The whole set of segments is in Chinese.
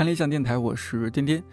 看理想电台，我是颠颠。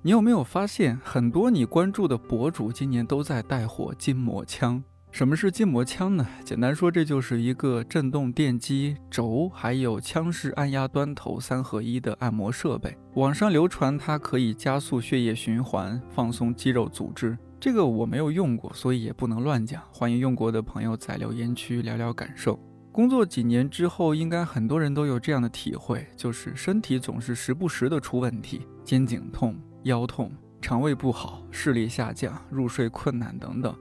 你有没有发现，很多你关注的博主今年都在带火筋膜枪？什么是筋膜枪呢？简单说，这就是一个震动电机轴，还有枪式按压端头三合一的按摩设备。网上流传它可以加速血液循环，放松肌肉组织。这个我没有用过，所以也不能乱讲。欢迎用过的朋友在留言区聊聊感受。工作几年之后，应该很多人都有这样的体会，就是身体总是时不时的出问题，肩颈痛、腰痛、肠胃不好、视力下降、入睡困难等等。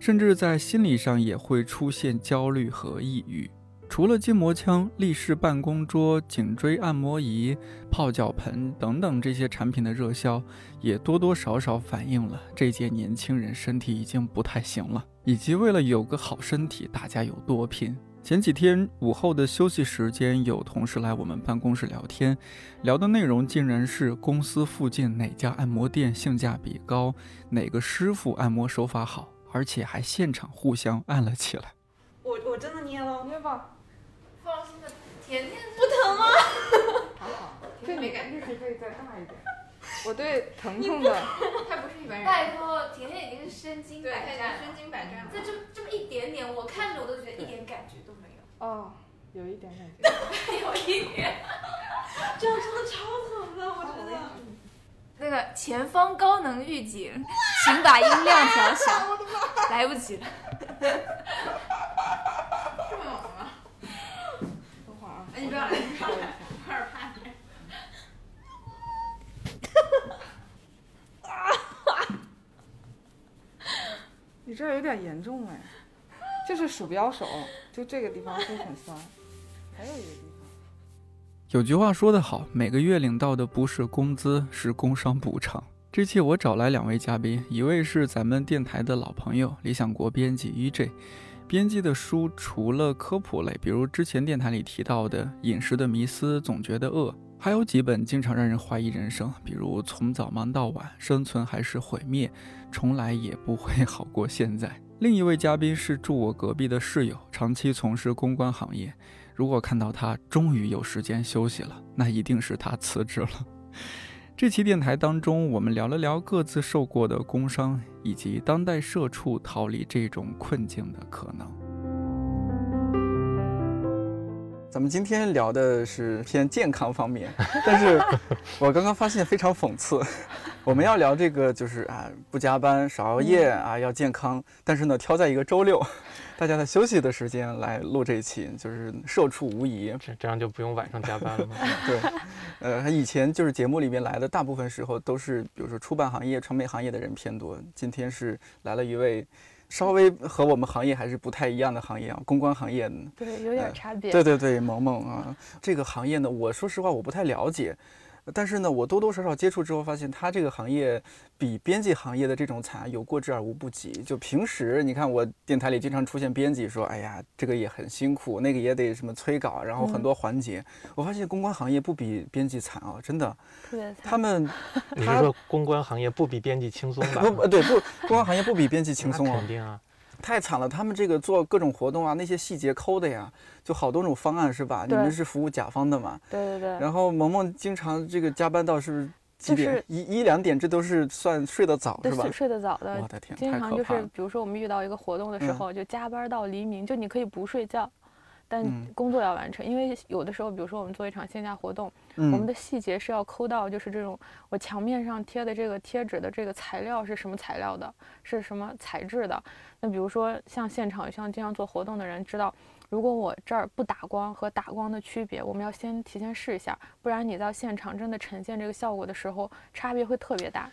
甚至在心理上也会出现焦虑和抑郁。除了筋膜枪、立式办公桌、颈椎按摩仪、泡脚盆等等这些产品的热销，也多多少少反映了这届年轻人身体已经不太行了，以及为了有个好身体，大家有多拼。前几天午后的休息时间，有同事来我们办公室聊天，聊的内容竟然是公司附近哪家按摩店性价比高，哪个师傅按摩手法好。而且还现场互相按了起来。我我真的捏了，捏吧。放心的，甜甜不疼吗？还好，这没 感觉，可以再大一点。我对疼痛的，他不是一般人。拜托，甜甜已经是身经百战，身经百战了。这这这么一点点，我看着我都觉得一点感觉都没有。哦，有一点感觉。有一点。这样真的超疼的，我觉得。那个前方高能预警，请把音量调小。来不及了。这么猛吗？等会儿啊，哎，你不要来，你不要来，有点怕你。你这有点严重哎，就是鼠标手，就这个地方会很酸。还有一个地方。有句话说得好，每个月领到的不是工资，是工伤补偿。这期我找来两位嘉宾，一位是咱们电台的老朋友，理想国编辑 EJ，编辑的书除了科普类，比如之前电台里提到的《饮食的迷思》，总觉得饿，还有几本经常让人怀疑人生，比如《从早忙到晚，生存还是毁灭，从来也不会 好过现在》。另一位嘉宾是住我隔壁的室友，长期从事公关行业。如果看到他终于有时间休息了，那一定是他辞职了。这期电台当中，我们聊了聊各自受过的工伤，以及当代社畜逃离这种困境的可能。咱们今天聊的是偏健康方面，但是我刚刚发现非常讽刺。我们要聊这个，就是啊，不加班，少熬夜啊，要健康。但是呢，挑在一个周六，大家在休息的时间来录这一期，就是社畜无疑。这这样就不用晚上加班了。对，呃，以前就是节目里面来的大部分时候都是，比如说出版行业、传媒行业的人偏多。今天是来了一位稍微和我们行业还是不太一样的行业啊，公关行业。对，有点差别。对对对，萌萌啊，这个行业呢，我说实话我不太了解。但是呢，我多多少少接触之后，发现他这个行业比编辑行业的这种惨有过之而无不及。就平时你看，我电台里经常出现编辑说：“哎呀，这个也很辛苦，那个也得什么催稿，然后很多环节。”我发现公关行业不比编辑惨啊，真的。特别惨。他们，你是说公关行业不比编辑轻松吧？不，对，不，公关行业不比编辑轻松啊。肯定啊。太惨了，他们这个做各种活动啊，那些细节抠的呀，就好多种方案是吧？你们是服务甲方的嘛？对对对。然后萌萌经常这个加班到是不是几点？一一两点，这都是算睡得早是吧？睡得早的。我的天，经常就是比如说我们遇到一个活动的时候，就加班到黎明，就你可以不睡觉。但工作要完成，因为有的时候，比如说我们做一场线下活动，我们的细节是要抠到，就是这种我墙面上贴的这个贴纸的这个材料是什么材料的，是什么材质的。那比如说像现场，像经常做活动的人知道，如果我这儿不打光和打光的区别，我们要先提前试一下，不然你到现场真的呈现这个效果的时候，差别会特别大，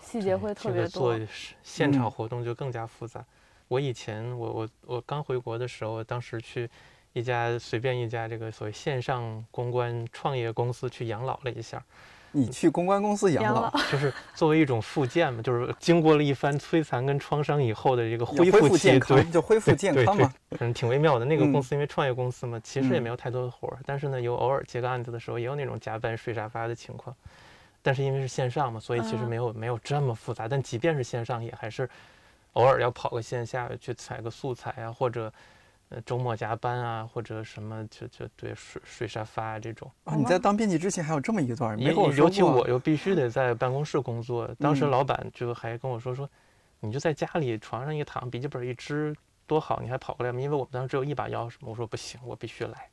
细节会特别多。做现场活动就更加复杂。我以前我我我刚回国的时候，当时去。一家随便一家这个所谓线上公关创业公司去养老了一下，你去公关公司养老，就是作为一种复健嘛，就是经过了一番摧残跟创伤以后的这个恢复健康，就恢复健康嘛，嗯，挺微妙的。那个公司因为创业公司嘛，其实也没有太多的活儿，但是呢，有偶尔接个案子的时候，也有那种加班睡沙发的情况。但是因为是线上嘛，所以其实没有没有这么复杂。但即便是线上，也还是偶尔要跑个线下去采个素材啊，或者。呃周末加班啊，或者什么就就对睡睡沙发啊这种。啊，你在当编辑之前还有这么一段，没跟我说尤其我又必须得在办公室工作，当时嗯老板就还跟我说说，你就在家里床上一躺，笔记本一支多好，你还跑过来吗？因为我们当时只有一把钥匙嘛。我说不行，我必须来。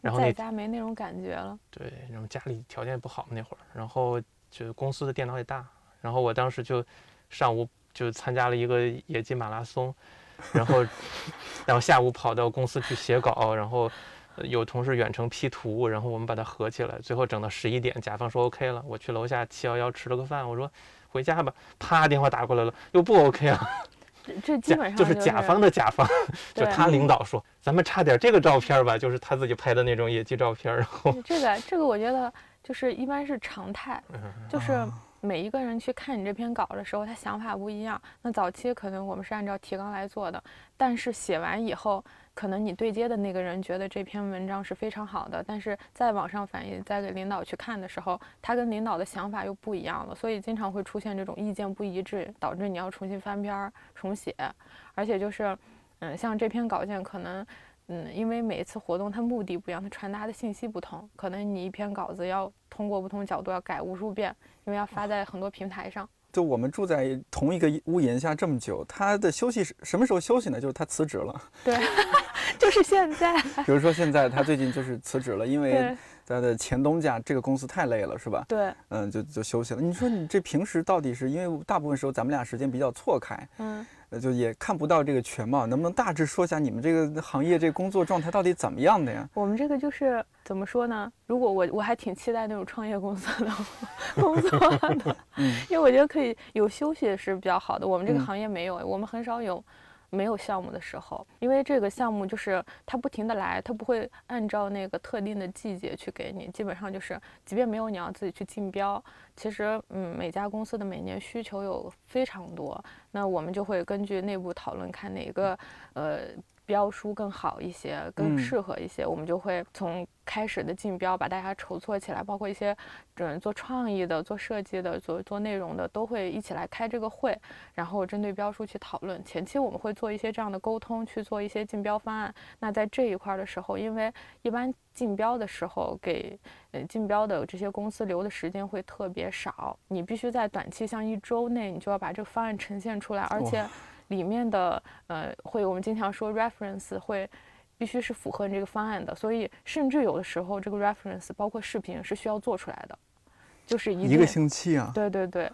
然后在家没那种感觉了。对，然后家里条件也不好那会儿，然后就公司的电脑也大，然后我当时就上午就参加了一个野鸡马拉松，然后然后下午跑到公司去写稿，然后呃有同事远程 P 图，然后我们把它合起来，最后整到十一点，甲方说 OK 了，我去楼下七幺幺吃了个饭，我说回家吧，啪电话打过来了，又不 OK 了，这这基本上就是甲方的甲方，就他。领导说咱们差点这个照片吧，就是他自己拍的那种野鸡照片，然后这个这个我觉得就是一般是常态，嗯就是啊每一个人去看你这篇稿的时候，他想法不一样。那早期可能我们是按照提纲来做的，但是写完以后，可能你对接的那个人觉得这篇文章是非常好的，但是在网上反映，再给领导去看的时候，他跟领导的想法又不一样了，所以经常会出现这种意见不一致，导致你要重新翻篇儿重写，而且就是，嗯，像这篇稿件可能。嗯，因为每一次活动它目的不一样，它传达的信息不同，可能你一篇稿子要通过不同角度要改无数遍，因为要发在很多平台上。就我们住在同一个屋檐下这么久，他的休息是什么时候休息呢？就是他辞职了。对，就是现在。比如说现在他最近就是辞职了，因为他的前东家这个公司太累了，是吧？对，嗯，就就休息了。你说你这平时到底是因为大部分时候咱们俩时间比较错开，嗯，呃，就也看不到这个全貌，能不能大致说一下你们这个行业这个工作状态到底怎么样的呀？我们这个就是怎么说呢？如果我我还挺期待那种创业公司的 工作的，嗯因为我觉得可以有休息是比较好的。我们这个嗯行业没有，我们很少有没有项目的时候，因为这个项目就是它不停的来，它不会按照那个特定的季节去给你，基本上就是即便没有你要自己去竞标，其实嗯每家公司的每年需求有非常多，那我们就会根据内部讨论看哪个呃。标书更好一些，更嗯适合一些，我们就会从开始的竞标把大家筹措起来，包括一些嗯做创意的、做设计的、做做内容的，都会一起来开这个会，然后针对标书去讨论。前期我们会做一些这样的沟通，去做一些竞标方案。那在这一块儿的时候，因为一般竞标的时候给呃竞标的这些公司留的时间会特别少，你必须在短期，像一周内，你就要把这个方案呈现出来，而且里面的呃会我们经常说 reference 会。必须是符合你这个方案的，所以甚至有的时候这个 reference 包括视频是需要做出来的，就是一一个星期啊，对对对，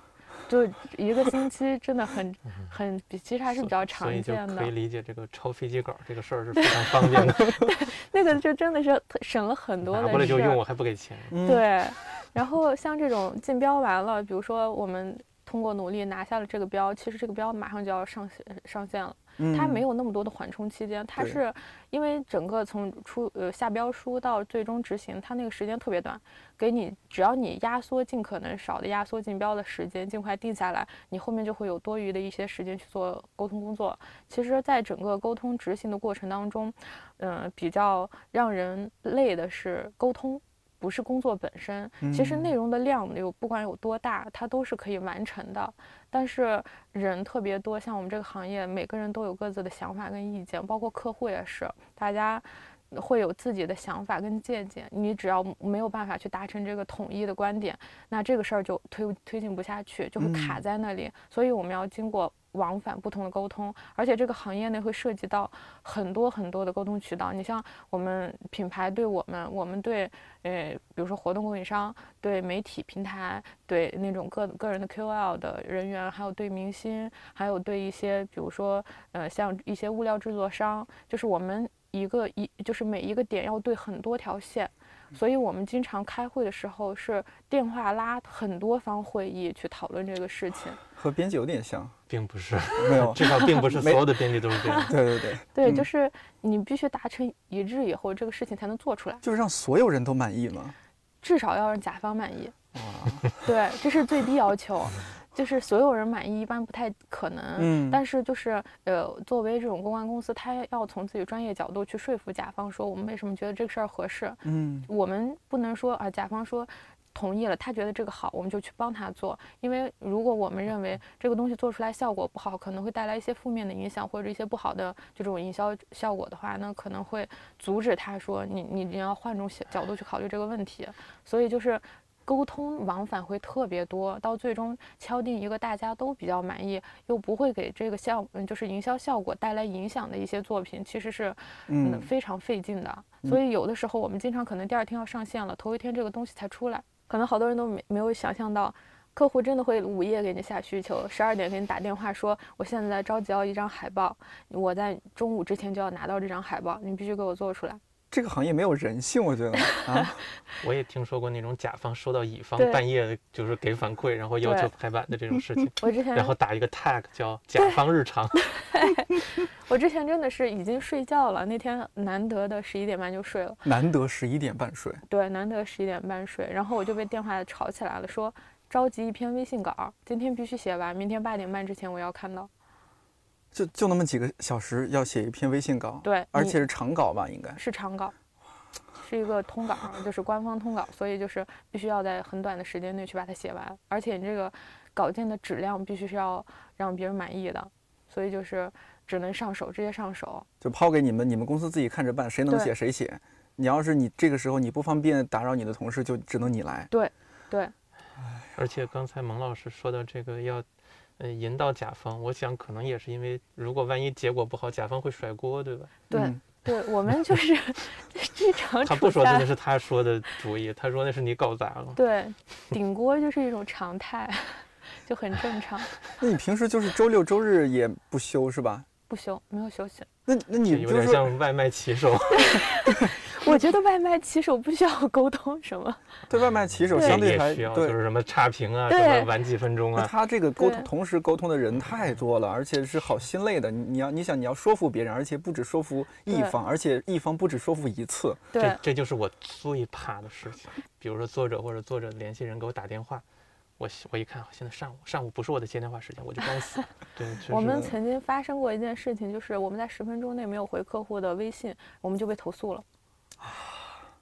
就一个星期真的很很比其实还是比较所常以就见的可以。理解这个抄飞机稿这个事儿是非常方便的，那个就真的是省了很多拿的事儿过来就用，我还不给钱。嗯，对，然后像这种竞标完了，比如说我们通过努力拿下了这个标，其实这个标马上就要上线上线了。嗯，它没有那么多的缓冲期间，它是因为整个从出呃下标书到最终执行，它那个时间特别短，给你只要你压缩尽可能少的压缩竞标的时间，尽快定下来，你后面就会有多余的一些时间去做沟通工作。其实，在整个沟通执行的过程当中，嗯、比较让人累的是沟通。不是工作本身，其实嗯内容的量有不管有多大，它都是可以完成的。但是人特别多，像我们这个行业，每个人都有各自的想法跟意见，包括客户也是，大家会有自己的想法跟见解。你只要没有办法去达成这个统一的观点，那这个事儿就推推进不下去，就会卡嗯在那里。所以我们要经过往返不同的沟通，而且这个行业内会涉及到很多很多的沟通渠道。你像我们品牌对我们，我们对呃，比如说活动供应商、对媒体平台、对那种个个人的 QOL 的人员，还有对明星，还有对一些比如说呃像一些物料制作商，就是我们一个一就是每一个点要对很多条线。所以我们经常开会的时候是电话拉很多方会议去讨论这个事情。和编辑有点像，并不是，没有，至少并不是 所有的编辑都是这样。对对对，对，嗯就是你必须达成一致以后，这个事情才能做出来，就是让所有人都满意嘛。至少要让甲方满意。哇，对，这是最低要求，就是所有人满意一般不太可能。嗯，但是就是呃，作为这种公关公司，他要从自己专业角度去说服甲方，说我们为什么觉得这个事儿合适。嗯我们不能说啊，甲方说同意了，他觉得这个好，我们就去帮他做。因为如果我们认为这个东西做出来效果不好，可能会带来一些负面的影响或者一些不好的这种营销效果的话，那可能会阻止他说你你你要换种角度去考虑这个问题。所以就是沟通往返会特别多，到最终敲定一个大家都比较满意又不会给这个效嗯就是营销效果带来影响的一些作品，其实是嗯非常费劲的。所以有的时候我们经常可能第二天要上线了，头一天这个东西才出来。可能好多人都没没有想象到，客户真的会午夜给你下需求，十二点给你打电话说，我现在着急要一张海报，我在中午之前就要拿到这张海报，你必须给我做出来。这个行业没有人性，我觉得啊。我也听说过那种甲方收到乙方半夜就是给反馈，然后要求排版的这种事情。我之前然后打一个 tag 叫甲方日常。我之前真的是已经睡觉了，那天难得的十一点半就睡了。难得十一点半睡。对，难得十一点半睡，然后我就被电话吵起来了，说着急一篇微信稿，今天必须写完，明天八点半之前我要看到。就就那么几个小时要写一篇微信稿，对，而且是长稿吧，应该是长稿，是一个通稿，就是官方通稿，所以就是必须要在很短的时间内去把它写完，而且你这个稿件的质量必须是要让别人满意的，所以就是只能上手，直接上手，就抛给你们，你们公司自己看着办，谁能写谁写。你要是你这个时候你不方便打扰你的同事，就只能你来。对，对。而且刚才蒙老师说到这个要。呃，引导甲方，我想可能也是因为，如果万一结果不好，甲方会甩锅，对吧？对，对我们就是 这场。他不说那是他说的主意，他说那是你搞砸了。对，顶锅就是一种常态，就很正常。那你平时就是周六周日也不休是吧？不休，没有休息。那那你有点像外卖骑手。我觉得外卖骑手不需要沟通什么。对外卖骑手相对还需要，就是什么差评啊，什么晚几分钟啊。他这个沟通同时沟通的人太多了，而且是好心累的。你你要你想你要说服别人，而且不止说服一方，而且一方不止说服一次。这这就是我最怕的事情。比如说作者或者作者联系人给我打电话。我我一看，现在上午上午不是我的接电话时间，我就该死。对，我们曾经发生过一件事情，就是我们在十分钟内没有回客户的微信，我们就被投诉了。啊，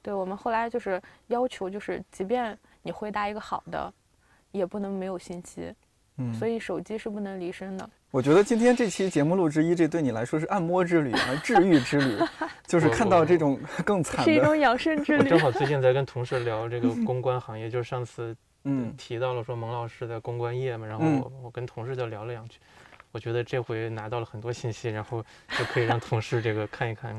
对，我们后来就是要求，就是即便你回答一个好的，也不能没有信息。嗯，所以手机是不能离身的。我觉得今天这期节目录制一，这对你来说是按摩之旅啊，治愈之旅，就是看到这种 更惨的，是一种养生之旅。我正好 最近在跟同事聊这个公关行业，就是上次。嗯，提到了说蒙老师的公关业嘛，然后我我跟同事就聊了两句，我觉得这回拿到了很多信息，然后就可以让同事这个看一看，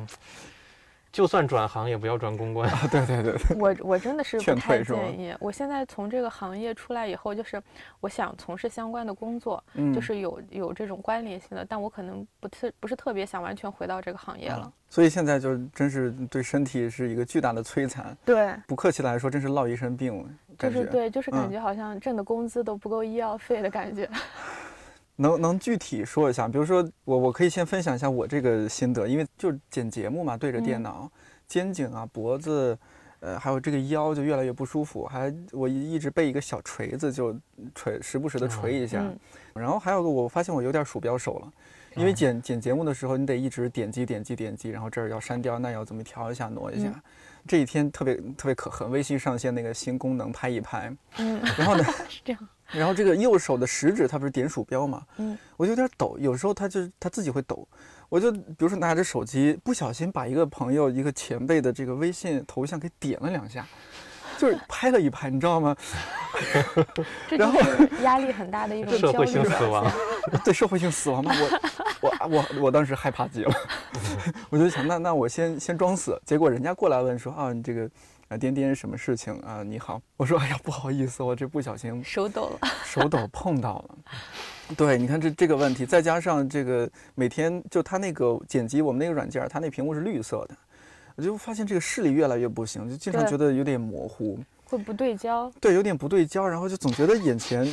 就算转行也不要转公关。对对对，我我真的是不太建议。我现在从这个行业出来以后，就是我想从事相关的工作，就是有有这种关联性的，但我可能不特不是特别想完全回到这个行业了。所以现在就真是对身体是一个巨大的摧残。对，不客气来说，真是落一身病。就是对，就是感觉好像挣的工资都不够医药费的感觉。能能具体说一下？比如说我我可以先分享一下我这个心得，因为就是剪节目嘛，对着电脑，肩颈啊、脖子，呃，还有这个腰就越来越不舒服。还我一直背一个小锤子，就锤时不时的锤一下。然后还有个，我发现我有点鼠标手了，因为剪剪节目的时候，你得一直点击点击点击，然后这儿要删掉，那要怎么调一下挪一下。这一天特别特别可恨，微信上线那个新功能拍一拍，嗯，然后呢 是这样，然后这个右手的食指它不是点鼠标嘛，嗯，我有点抖，有时候它就它自己会抖，我就比如说拿着手机不小心把一个朋友一个前辈的这个微信头像给点了两下，就是拍了一拍，你知道吗？然后压力很大的一种社会性死亡，对社会性死亡嘛，我。我我我当时害怕极了，我就想那那我先先装死，结果人家过来问说啊你这个啊颠颠什么事情啊你好，我说哎呀不好意思我这不小心手抖了，手抖碰到了，对，你看这这个问题，再加上这个每天就他那个剪辑我们那个软件，他那屏幕是绿色的，我就发现这个视力越来越不行，就经常觉得有点模糊。会不对焦，对，有点不对焦，然后就总觉得眼前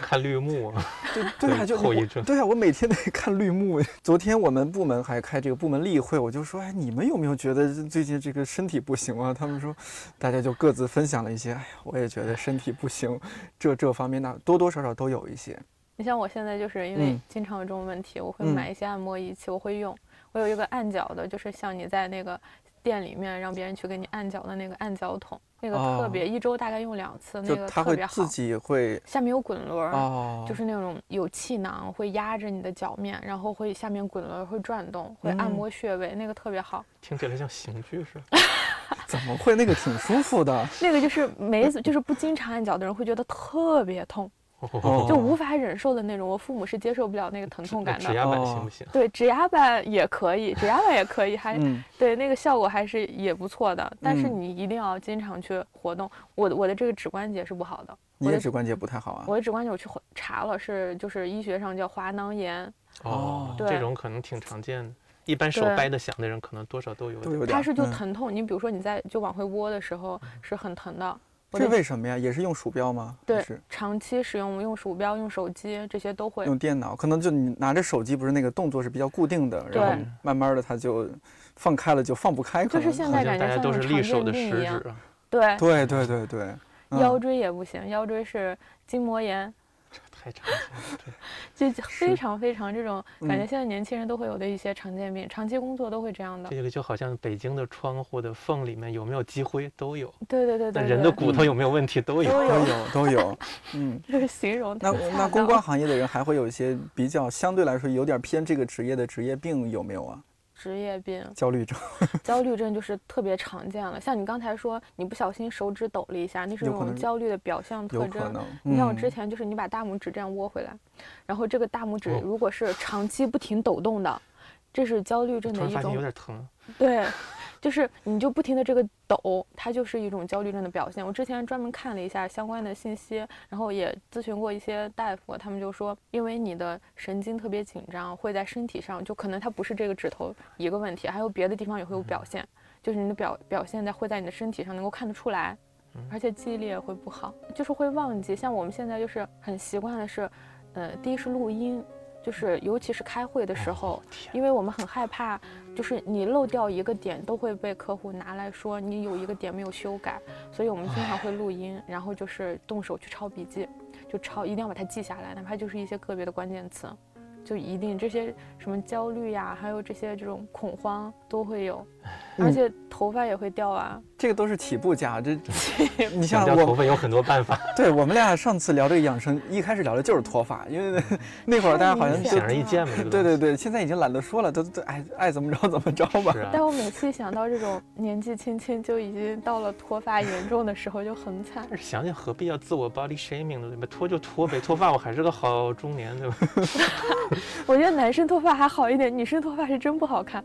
看绿幕啊，对对啊，就后遗症，对啊，我每天得看绿幕。昨天我们部门还开这个部门例会，我就说，哎，你们有没有觉得最近这个身体不行啊？他们说，大家就各自分享了一些，哎呀，我也觉得身体不行，这这方面那多多少少都有一些。你像我现在就是因为经常有这种问题，我会买一些按摩仪器，我会用，我有一个按脚的，就是像你在那个。店里面让别人去给你按脚的那个按脚桶，那个哦特别、一周大概用两次，那就个它会自特别好。己会下面有滚轮就是那种有气囊会压着你的脚面，然后会下面滚轮儿会转动，会按嗯摩穴位，那个特别好。听起来像刑具似的。怎么会那个挺舒服的？那个就是没 就是不经常按脚的人会觉得特别痛，哦就无法忍受的那种。我父母是接受不了那个疼痛感的。指压板哦行不行？对，指压板也可以，指压板也可以，还嗯，对那个效果还是也不错的。但是嗯你一定要经常去活动。我的我的这个指关节是不好的，我的你的指关节不太好啊。我的指关节我去查了，是就是医学上叫滑囊炎，哦对这种可能挺常见的。一般手掰的响的人，可能多少都有它是就嗯疼痛。你比如说你在就往回窝的时候是很疼的。这为什么呀？也是用鼠标吗？对是长期使用用鼠标、用手机这些都会。用电脑？可能就你拿着手机，不是那个动作是比较固定的，然后慢慢的它就放开了，就放不开，可能就是现好在感觉都是利手的食指。啊，对，对对对对，嗯腰椎也不行，腰椎是筋膜炎，太常见了。对，就非常非常这种感觉，嗯现在年轻人都会有的一些常见病，长期工作都会这样的。这个就好像北京的窗户的缝里面有没有积灰都有，对对对对，那人的骨头有没有问题都有。都有，都有都有，嗯。这是形容那那公关行业的人还会有一些比较相对来说有点偏这个职业的职业病有没有啊？职业病、焦虑症，焦虑症就是特别常见了。像你刚才说，你不小心手指抖了一下，那是一种焦虑的表象特征。有可能。你像我之嗯前就是你把大拇指这样窝回来，然后这个大拇指哦如果是长期不停抖动的，这是焦虑症的一突然发现有种点疼，对，就是你就不停的这个抖，它就是一种焦虑症的表现。我之前专门看了一下相关的信息，然后也咨询过一些大夫，他们就说，因为你的神经特别紧张，会在身体上，就可能它不是这个指头一个问题，还有别的地方也会有表现，就是你的表表现在会在你的身体上能够看得出来，而且记忆力也会不好，就是会忘记。像我们现在就是很习惯的是，呃，第一是录音。就是，尤其是开会的时候，因为我们很害怕，就是你漏掉一个点，都会被客户拿来说你有一个点没有修改，所以我们经常会录音，然后就是动手去抄笔记，就抄，一定要把它记下来，哪怕就是一些个别的关键词，就一定这些什么焦虑呀，还有这些这种恐慌都会有，而且头发也会掉啊。这个都是起步价，这 你想像我，掉头发有很多办法，对我们俩上次聊这个养生，一开始聊的就是脱发，因为那会儿大家好像显显而易见嘛。这个对对对，现在已经懒得说了，都都爱爱怎么着怎么着吧。啊，但我每次一想到这种年纪轻轻就已经到了脱发严重的时候，就很惨。但是想想何必要自我 body shaming 呢？对吧？脱就脱呗，脱发我还是个好中年，对吧？我觉得男生脱发还好一点，女生脱发是真不好看。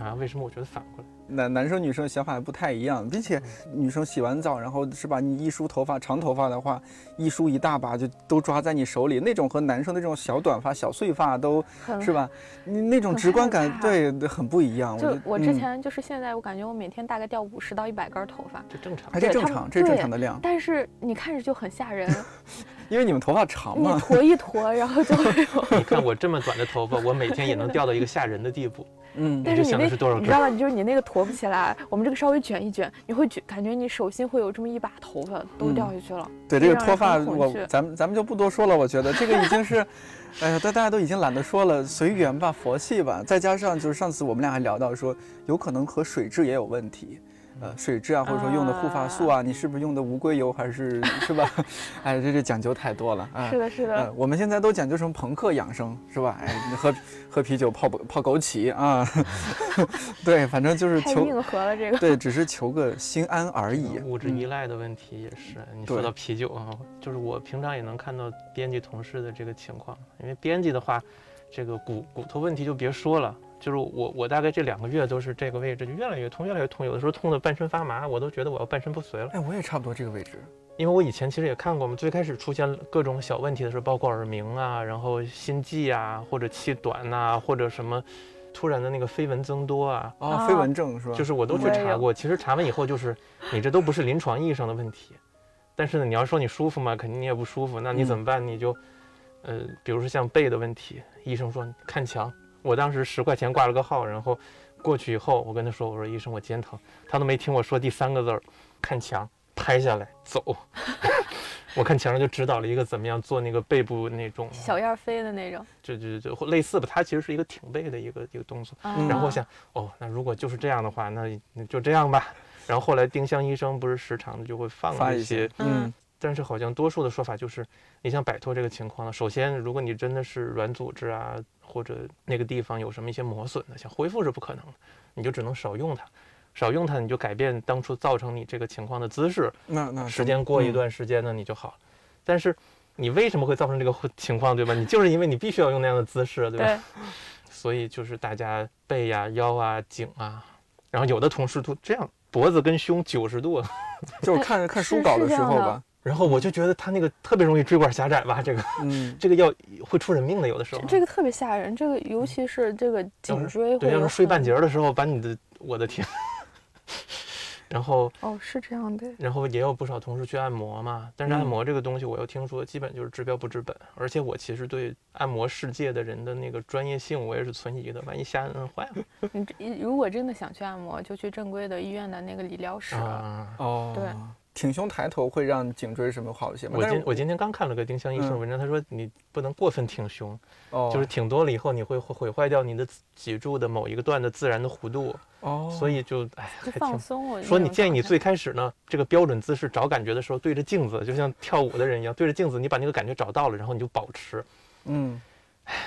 啊，为什么我觉得反过来？男男生女生想法还不太一样，并且女生洗完澡，然后是吧？你一梳头发，长头发的话，一梳一大把就都抓在你手里，那种和男生的这种小短发、小碎发都是吧？你那种直观感，怕对，很不一样。就我之前就是现在，我感觉我每天大概掉五十到一百根头发，这正常还。这正常，这正常的量，但是你看着就很吓人，因为你们头发长你嘛。坨一坨，然后就会有。你看我这么短的头发，我每天也能掉到一个吓人的地步。嗯，但是你那，就想的是多少根你知道吗？就是你那个坨不起来，我们这个稍微卷一卷，你会觉感觉你手心会有这么一把头发都嗯掉下去了。对这个脱发，我咱们咱们就不多说了。我觉得这个已经是，哎呀，大大家都已经懒得说了，随缘吧，佛系吧。再加上就是上次我们俩还聊到说，有可能和水质也有问题。呃，水质啊，或者说用的护发素啊，你是不是用的无硅油还是是吧？哎，这这讲究太多了啊。是的，是呃的，，我们现在都讲究什么朋克养生是吧？哎，喝 喝啤酒泡泡枸杞啊，对，反正就是求太硬核了这个。对，只是求个心安而已。物质依嗯赖的问题也是。你说到啤酒啊，就是我平常也能看到编辑同事的这个情况，因为编辑的话，这个骨骨头问题就别说了。就是我，我大概这两个月都是这个位置，就越来越痛，越来越痛，有的时候痛得半身发麻，我都觉得我要半身不遂了。哎，我也差不多这个位置。因为我以前其实也看过嘛，最开始出现各种小问题的时候，包括耳鸣啊，然后心悸啊，或者气短呐、或者什么突然的那个飞蚊增多啊，哦，啊飞蚊症是吧？就是我都去查过。其实查完以后，就是你这都不是临床意义上的问题，但是呢，你要说你舒服嘛？肯定你也不舒服。那你嗯怎么办？你就，呃，比如说像背的问题，医生说看墙。我当时十块钱挂了个号，然后过去以后，我跟他说，我说医生我肩疼，他都没听我说第三个字儿，看墙，拍下来走。我 我看墙上就指导了一个怎么样做那个背部那种小燕儿飞的那种。就就就或类似吧，它其实是一个挺背的一个一个动作。啊然后我想，哦，那如果就是这样的话，那那就这样吧。然后后来丁香医生不是时常的就会放发一些，，嗯但是好像多数的说法就是，你想摆脱这个情况呢，首先如果你真的是软组织啊，或者那个地方有什么一些磨损的，想恢复是不可能的，你就只能少用它，少用它，你就改变当初造成你这个情况的姿势，那那时间过一嗯段时间呢，你就好了。但是你为什么会造成这个 情况，对吧？你就是因为你必须要用那样的姿势，对吧？对，所以就是大家背呀、腰啊、颈啊，然后有的同事都这样，脖子跟胸九十度，就是看看书稿的时候吧，然后我就觉得他那个特别容易椎管狭窄吧，这个嗯，这个要会出人命的，有的时候。这个特别吓人，这个尤其是这个颈椎会对，要是睡半截儿的时候，把你的，我的天。然后，哦，是这样的。然后也有不少同事去按摩嘛，但是按嗯摩这个东西，我又听说基本就是治标不治本，而且我其实对按摩世界的人的那个专业性，我也是存疑的，万一瞎摁坏了 你这如果真的想去按摩，就去正规的医院的那个理疗室。啊。哦，对，挺胸抬头会让颈椎什么好一些吗？我今我今天刚看了个丁香医生文章，他说你不能过分挺胸，哦，就是挺多了以后，你会毁毁坏掉你的脊柱的某一个段的自然的弧度，哦，所以就哎还挺。放松。我说你建议你最开始呢，这个标准姿势找感觉的时候，对着镜子，就像跳舞的人一样，对着镜子，你把那个感觉找到了，然后你就保持，嗯，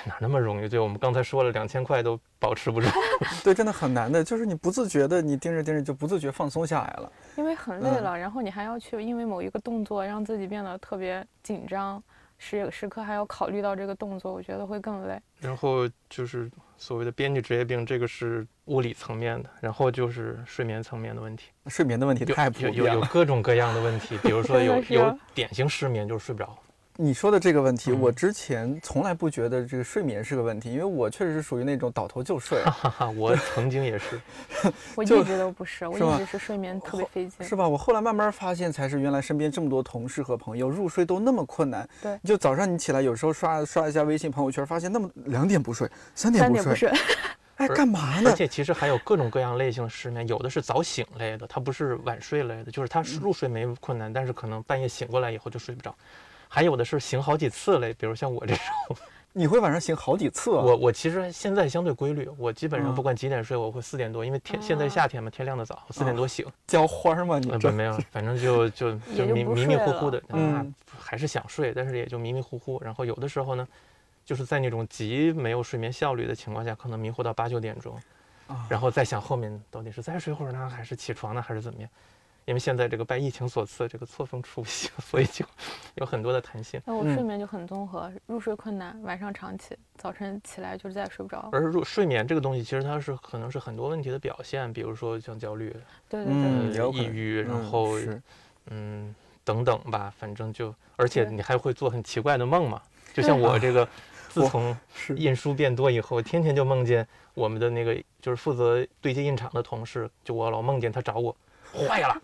哪那么容易？对我们刚才说了，两千块都保持不住。对，真的很难的，就是你不自觉的，你盯着盯着就不自觉放松下来了。因为很累嗯了，然后你还要去因为某一个动作让自己变得特别紧张，时时刻还要考虑到这个动作，我觉得会更累。然后就是所谓的编辑职业病，这个是物理层面的，然后就是睡眠层面的问题，睡眠的问题太普有有遍了。有各种各样的问题，比如说 有有典型失眠，就是睡不着。你说的这个问题，嗯我之前从来不觉得这个睡眠是个问题，因为我确实是属于那种倒头就睡，哈哈，我曾经也是，我一直都不是，我一直是睡眠特别费劲。是吧？我后来慢慢发现，才是原来身边这么多同事和朋友入睡都那么困难。对就早上你起来，有时候刷刷一下微信朋友圈，发现那么两点不睡，三点不睡，三点不睡，哎，干嘛呢而？且其实还有各种各样类型的失眠，有的是早醒类的，他不是晚睡类的，就是他入睡没困难，但是可能半夜醒过来以后就睡不着。还有的是醒好几次嘞，比如像我这种，你会晚上醒好几次啊？我我其实现在相对规律，我基本上嗯不管几点睡，我会四点多，因为天现在啊夏天嘛，天亮的早，四点多醒。浇花吗？你呃，这不没有，反正就就 就迷迷迷糊糊的，嗯啊，还是想睡，但是也就迷迷糊糊。然后有的时候呢，就是在那种极没有睡眠效率的情况下，可能迷糊到八九点钟，啊然后再想后面到底是再睡会儿呢，还是起床呢，还是怎么样？因为现在这个拜疫情所赐，这个错峰出行，所以就有很多的弹性。那我嗯睡眠就很综合，入睡困难，晚上长起，早晨起来就是再也睡不着。而入睡眠这个东西，其实它是可能是很多问题的表现，比如说像焦虑、对对对，抑郁，然嗯后是嗯，等等吧，反正就，而且你还会做很奇怪的梦嘛，就像我这个，自从是印书变多以后，天天就梦见我们的那个就是负责对接印厂的同事，就我老梦见他找我，坏了，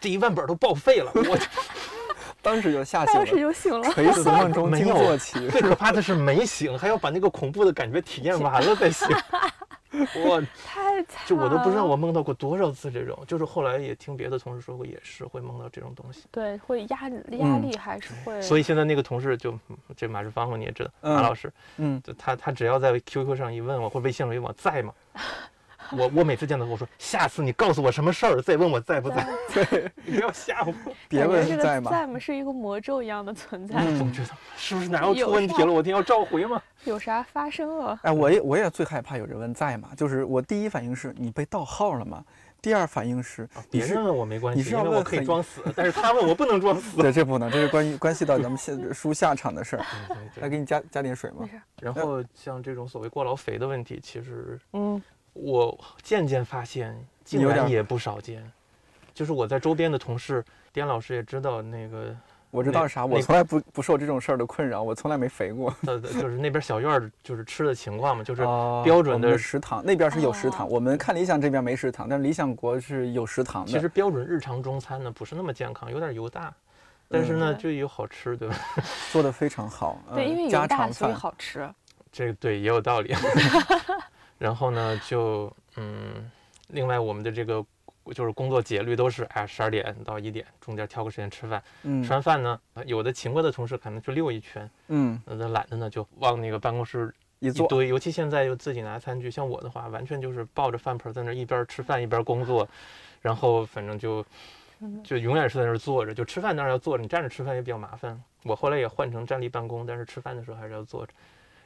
这一万本都报废了，我 当时就吓醒当时了，就醒了。垂死梦中惊没有坐起。最可怕的是没醒，还要把那个恐怖的感觉体验完了再醒，我太惨了，就我都不知道我梦到过多少次这种，就是后来也听别的同事说过，也是会梦到这种东西。对会压压嗯力还是会，所以现在那个同事就这马志芳嘛，你也知道，嗯马老师，嗯，就他他只要在 QQ 上一问我，或微信上一问我在吗？我我每次见到他我说，下次你告诉我什么事儿，再问我在不在，你不要吓我。别问在吗？在吗是一个魔咒一样的存在，我总觉得是不是哪要有出问题了？我一定要召回吗？有啥发生了？哎，我也我也最害怕有人问在吗？就是我第一反应是你被盗号了吗？第二反应是别人问我没关系，你是因为我要问很可以装死，但是他问我不能装死。对，这不能，这是关于关系到咱们现书下场的事儿。对对对来给你加加点水吗然后像这种所谓过劳肥的问题，其实嗯，我渐渐发现，竟有点然也不少见。就是我在周边的同事，颠老师也知道那个我知道啥，我从来不不受这种事儿的困扰，我从来没肥过。呃，就是那边小院儿就是吃的情况嘛，就是哦标准的的食堂那边是有食堂，哦我们看理想这边没食堂，但是理想国是有食堂的。其实标准日常中餐呢不是那么健康，有点油大，但是呢嗯就有好吃，对吧？做的非常好，对，嗯因为家油大所以常饭。好吃。这个对也有道理。然后呢，就嗯，另外我们的这个就是工作节律都是哎十二点到一点中间挑个时间吃饭，嗯。吃完饭呢，有的勤快的同事可能去溜一圈，嗯，那懒得呢就往那个办公室一坐，一堆，尤其现在又自己拿餐具，像我的话，完全就是抱着饭盆在那儿一边吃饭一边工作，然后反正就就永远是在那儿坐着，就吃饭当然要坐着，你站着吃饭也比较麻烦。我后来也换成站立办公，但是吃饭的时候还是要坐着，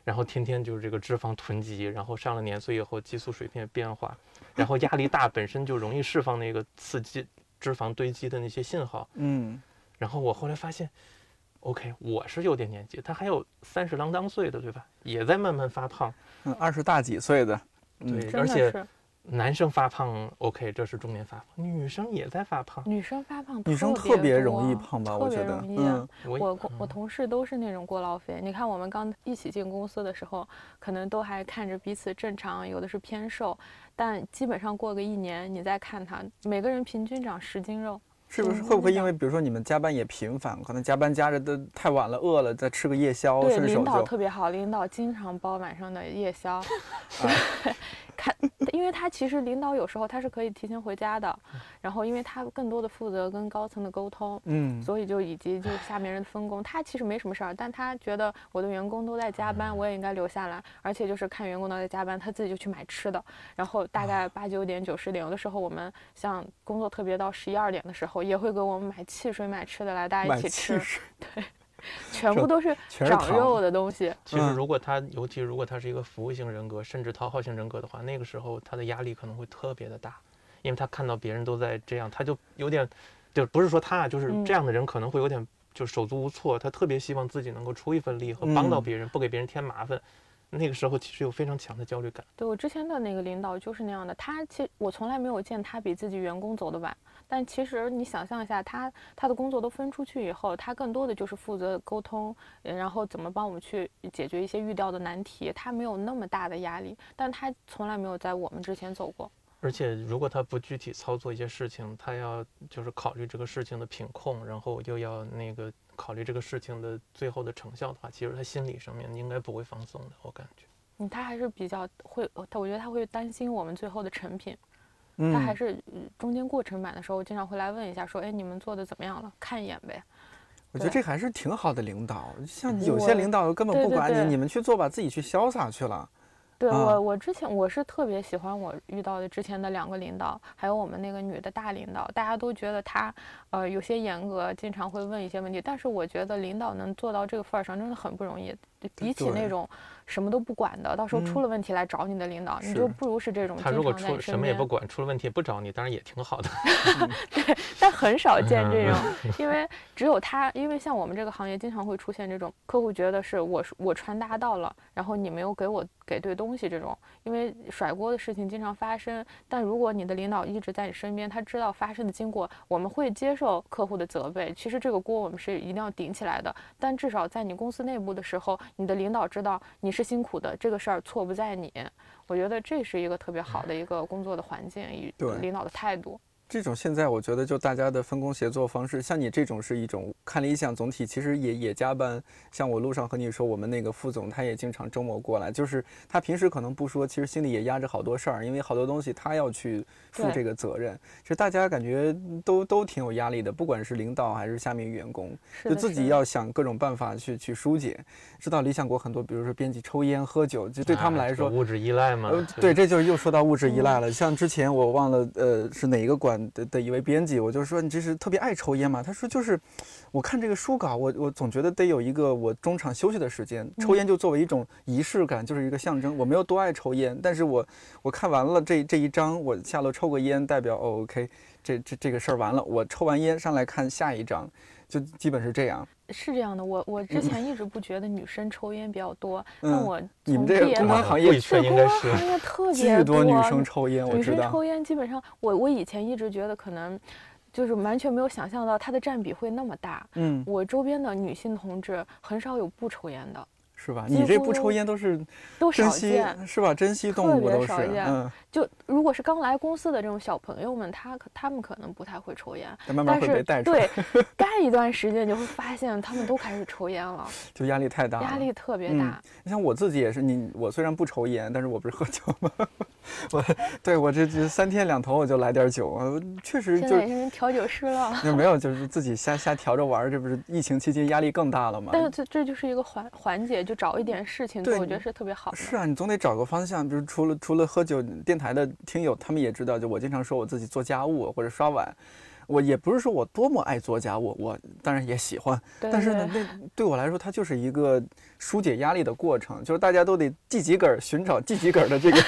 然后天天就是这个脂肪囤积，然后上了年岁以后激素水平也变化，然后压力大本身就容易释放那个刺激脂肪堆积的那些信号，嗯然后我后来发现。OK，我是有点年纪，他还有三十郎当岁的，对吧？也在慢慢发胖，嗯，二十大几岁的，嗯对，而且是男生发胖，OK，这是中年发胖，女生也在发胖。女生发胖，女生特别容易胖吧？我觉得，嗯我我我同事都是那种过劳肥。你看，我们刚一起进公司的时候，可能都还看着彼此正常，有的是偏瘦，但基本上过个一年，你再看他，每个人平均长十斤肉。是不是嗯会不会因为比如说你们加班也频繁，可能加班加着都太晚了，饿了再吃个夜宵，对，领导顺手就特别好，领导经常包晚上的夜宵。看，因为他其实领导有时候他是可以提前回家的，然后因为他更多的负责跟高层的沟通，嗯。所以就以及就下面人的分工，他其实没什么事儿，但他觉得我的员工都在加班，我也应该留下来，而且就是看员工都在加班，他自己就去买吃的，然后大概八九点九十点，有的时候我们像工作特别到十一二点的时候，也会给我们买汽水买吃的来大家一起吃，汽水，全部都是长肉的东西。其实嗯如果他，尤其如果他是一个服务型人格，甚至讨好型人格的话，那个时候他的压力可能会特别的大，因为他看到别人都在这样，他就有点，就不是说他，就是嗯这样的人可能会有点就手足无措，他特别希望自己能够出一份力和帮到嗯别人，不给别人添麻烦。那个时候其实有非常强的焦虑感。对我之前的那个领导就是那样的，他其实我从来没有见他比自己员工走得晚。但其实你想象一下，他他的工作都分出去以后，他更多的就是负责沟通，呃然后怎么帮我们去解决一些遇到的难题，他没有那么大的压力，但他从来没有在我们之前走过。而且，如果他不具体操作一些事情，他要就是考虑这个事情的品控，然后又要那个考虑这个事情的最后的成效的话，其实他心理上面应该不会放松的，我感觉。嗯，他还是比较会，呃他我觉得他会担心我们最后的成品，嗯，他还是呃中间过程版的时候，经常会来问一下，说，哎，你们做的怎么样了？看一眼呗。我觉得这还是挺好的领导，像有些领导根本不管你，对你们去做吧，自己去潇洒去了。对啊我，我之前我是特别喜欢我遇到的之前的两个领导，还有我们那个女的大领导，大家都觉得她，呃，有些严格，经常会问一些问题。但是我觉得领导能做到这个份儿上，真的很不容易。比起那种什么都不管的，到时候出嗯了问题来找你的领导，你就不如是这种他如果出什。么也不管，出了问题也不找你，当然也挺好的。对但很少见这嗯种，因为只有他，因为像我们这个行业经常会出现这种客户觉得是我我传达到了，然后你没有给我给对东西这种，因为甩锅的事情经常发生。但如果你的领导一直在你身边，他知道发生的经过，我们会接受客户的责备。其实这个锅我们是一定要顶起来的，但至少在你公司内部的时候，你的领导知道你是辛苦的，这个事儿错不在你。我觉得这是一个特别好的一个工作的环境与领导的态度。这种现在我觉得就大家的分工协作方式，像你这种是一种看理想总体其实也也加班。像我路上和你说，我们那个副总他也经常周末过来，就是他平时可能不说，其实心里也压着好多事儿，因为好多东西他要去负这个责任。其实大家感觉都都挺有压力的，不管是领导还是下面员工，就自己要想各种办法去去疏解。知道理想国很多，比如说编辑抽烟喝酒，就对他们啊来说，这个物质依赖嘛呃，，对，这就又说到物质依赖了。像之前我忘了，呃，是哪一个馆的的一位编辑，我就说你这是特别爱抽烟嘛？他说就是，我看这个书稿，我我总觉得得有一个我中场休息的时间，抽烟就作为一种仪式感，就是一个象征。我没有多爱抽烟，但是我我看完了这这一章，我下楼抽个烟，代表哦，OK，这这这个事儿完了。我抽完烟上来看下一章，就基本是这样。是这样的，我我之前一直不觉得女生抽烟比较多，但嗯我你们这个公关行业公关行业特 巨别多女生抽烟，我知道。女生抽烟基本上，我我以前一直觉得可能就是完全没有想象到它的占比会那么大。嗯，我周边的女性同志很少有不抽烟的，是吧？你这不抽烟都是都少珍惜见。是吧？珍惜动物都少见嗯，就如果是刚来公司的这种小朋友们，他可他们可能不太会抽烟，但慢慢会被带出来，对干一段时间，你就会发现他们都开始抽烟了，就压力太大了。压力特别嗯大。你像我自己也是，你我虽然不抽烟，但是我不是喝酒吗？我对我这这三天两头我就来点酒，我确实就是调酒师了。那没有，就是自己瞎瞎调着玩儿，这不是疫情期间压力更大了吗？但是这这就是一个缓缓解，就找一点事情做，我觉得是特别好的。是啊，你总得找个方向。就是除了除了喝酒，电台的听友他们也知道，就我经常说我自己做家务或者刷碗，我也不是说我多么爱做家务，我当然也喜欢，但是呢，那 对我来说，它就是一个疏解压力的过程，就是大家都得记几根儿，寻找记几根儿的这个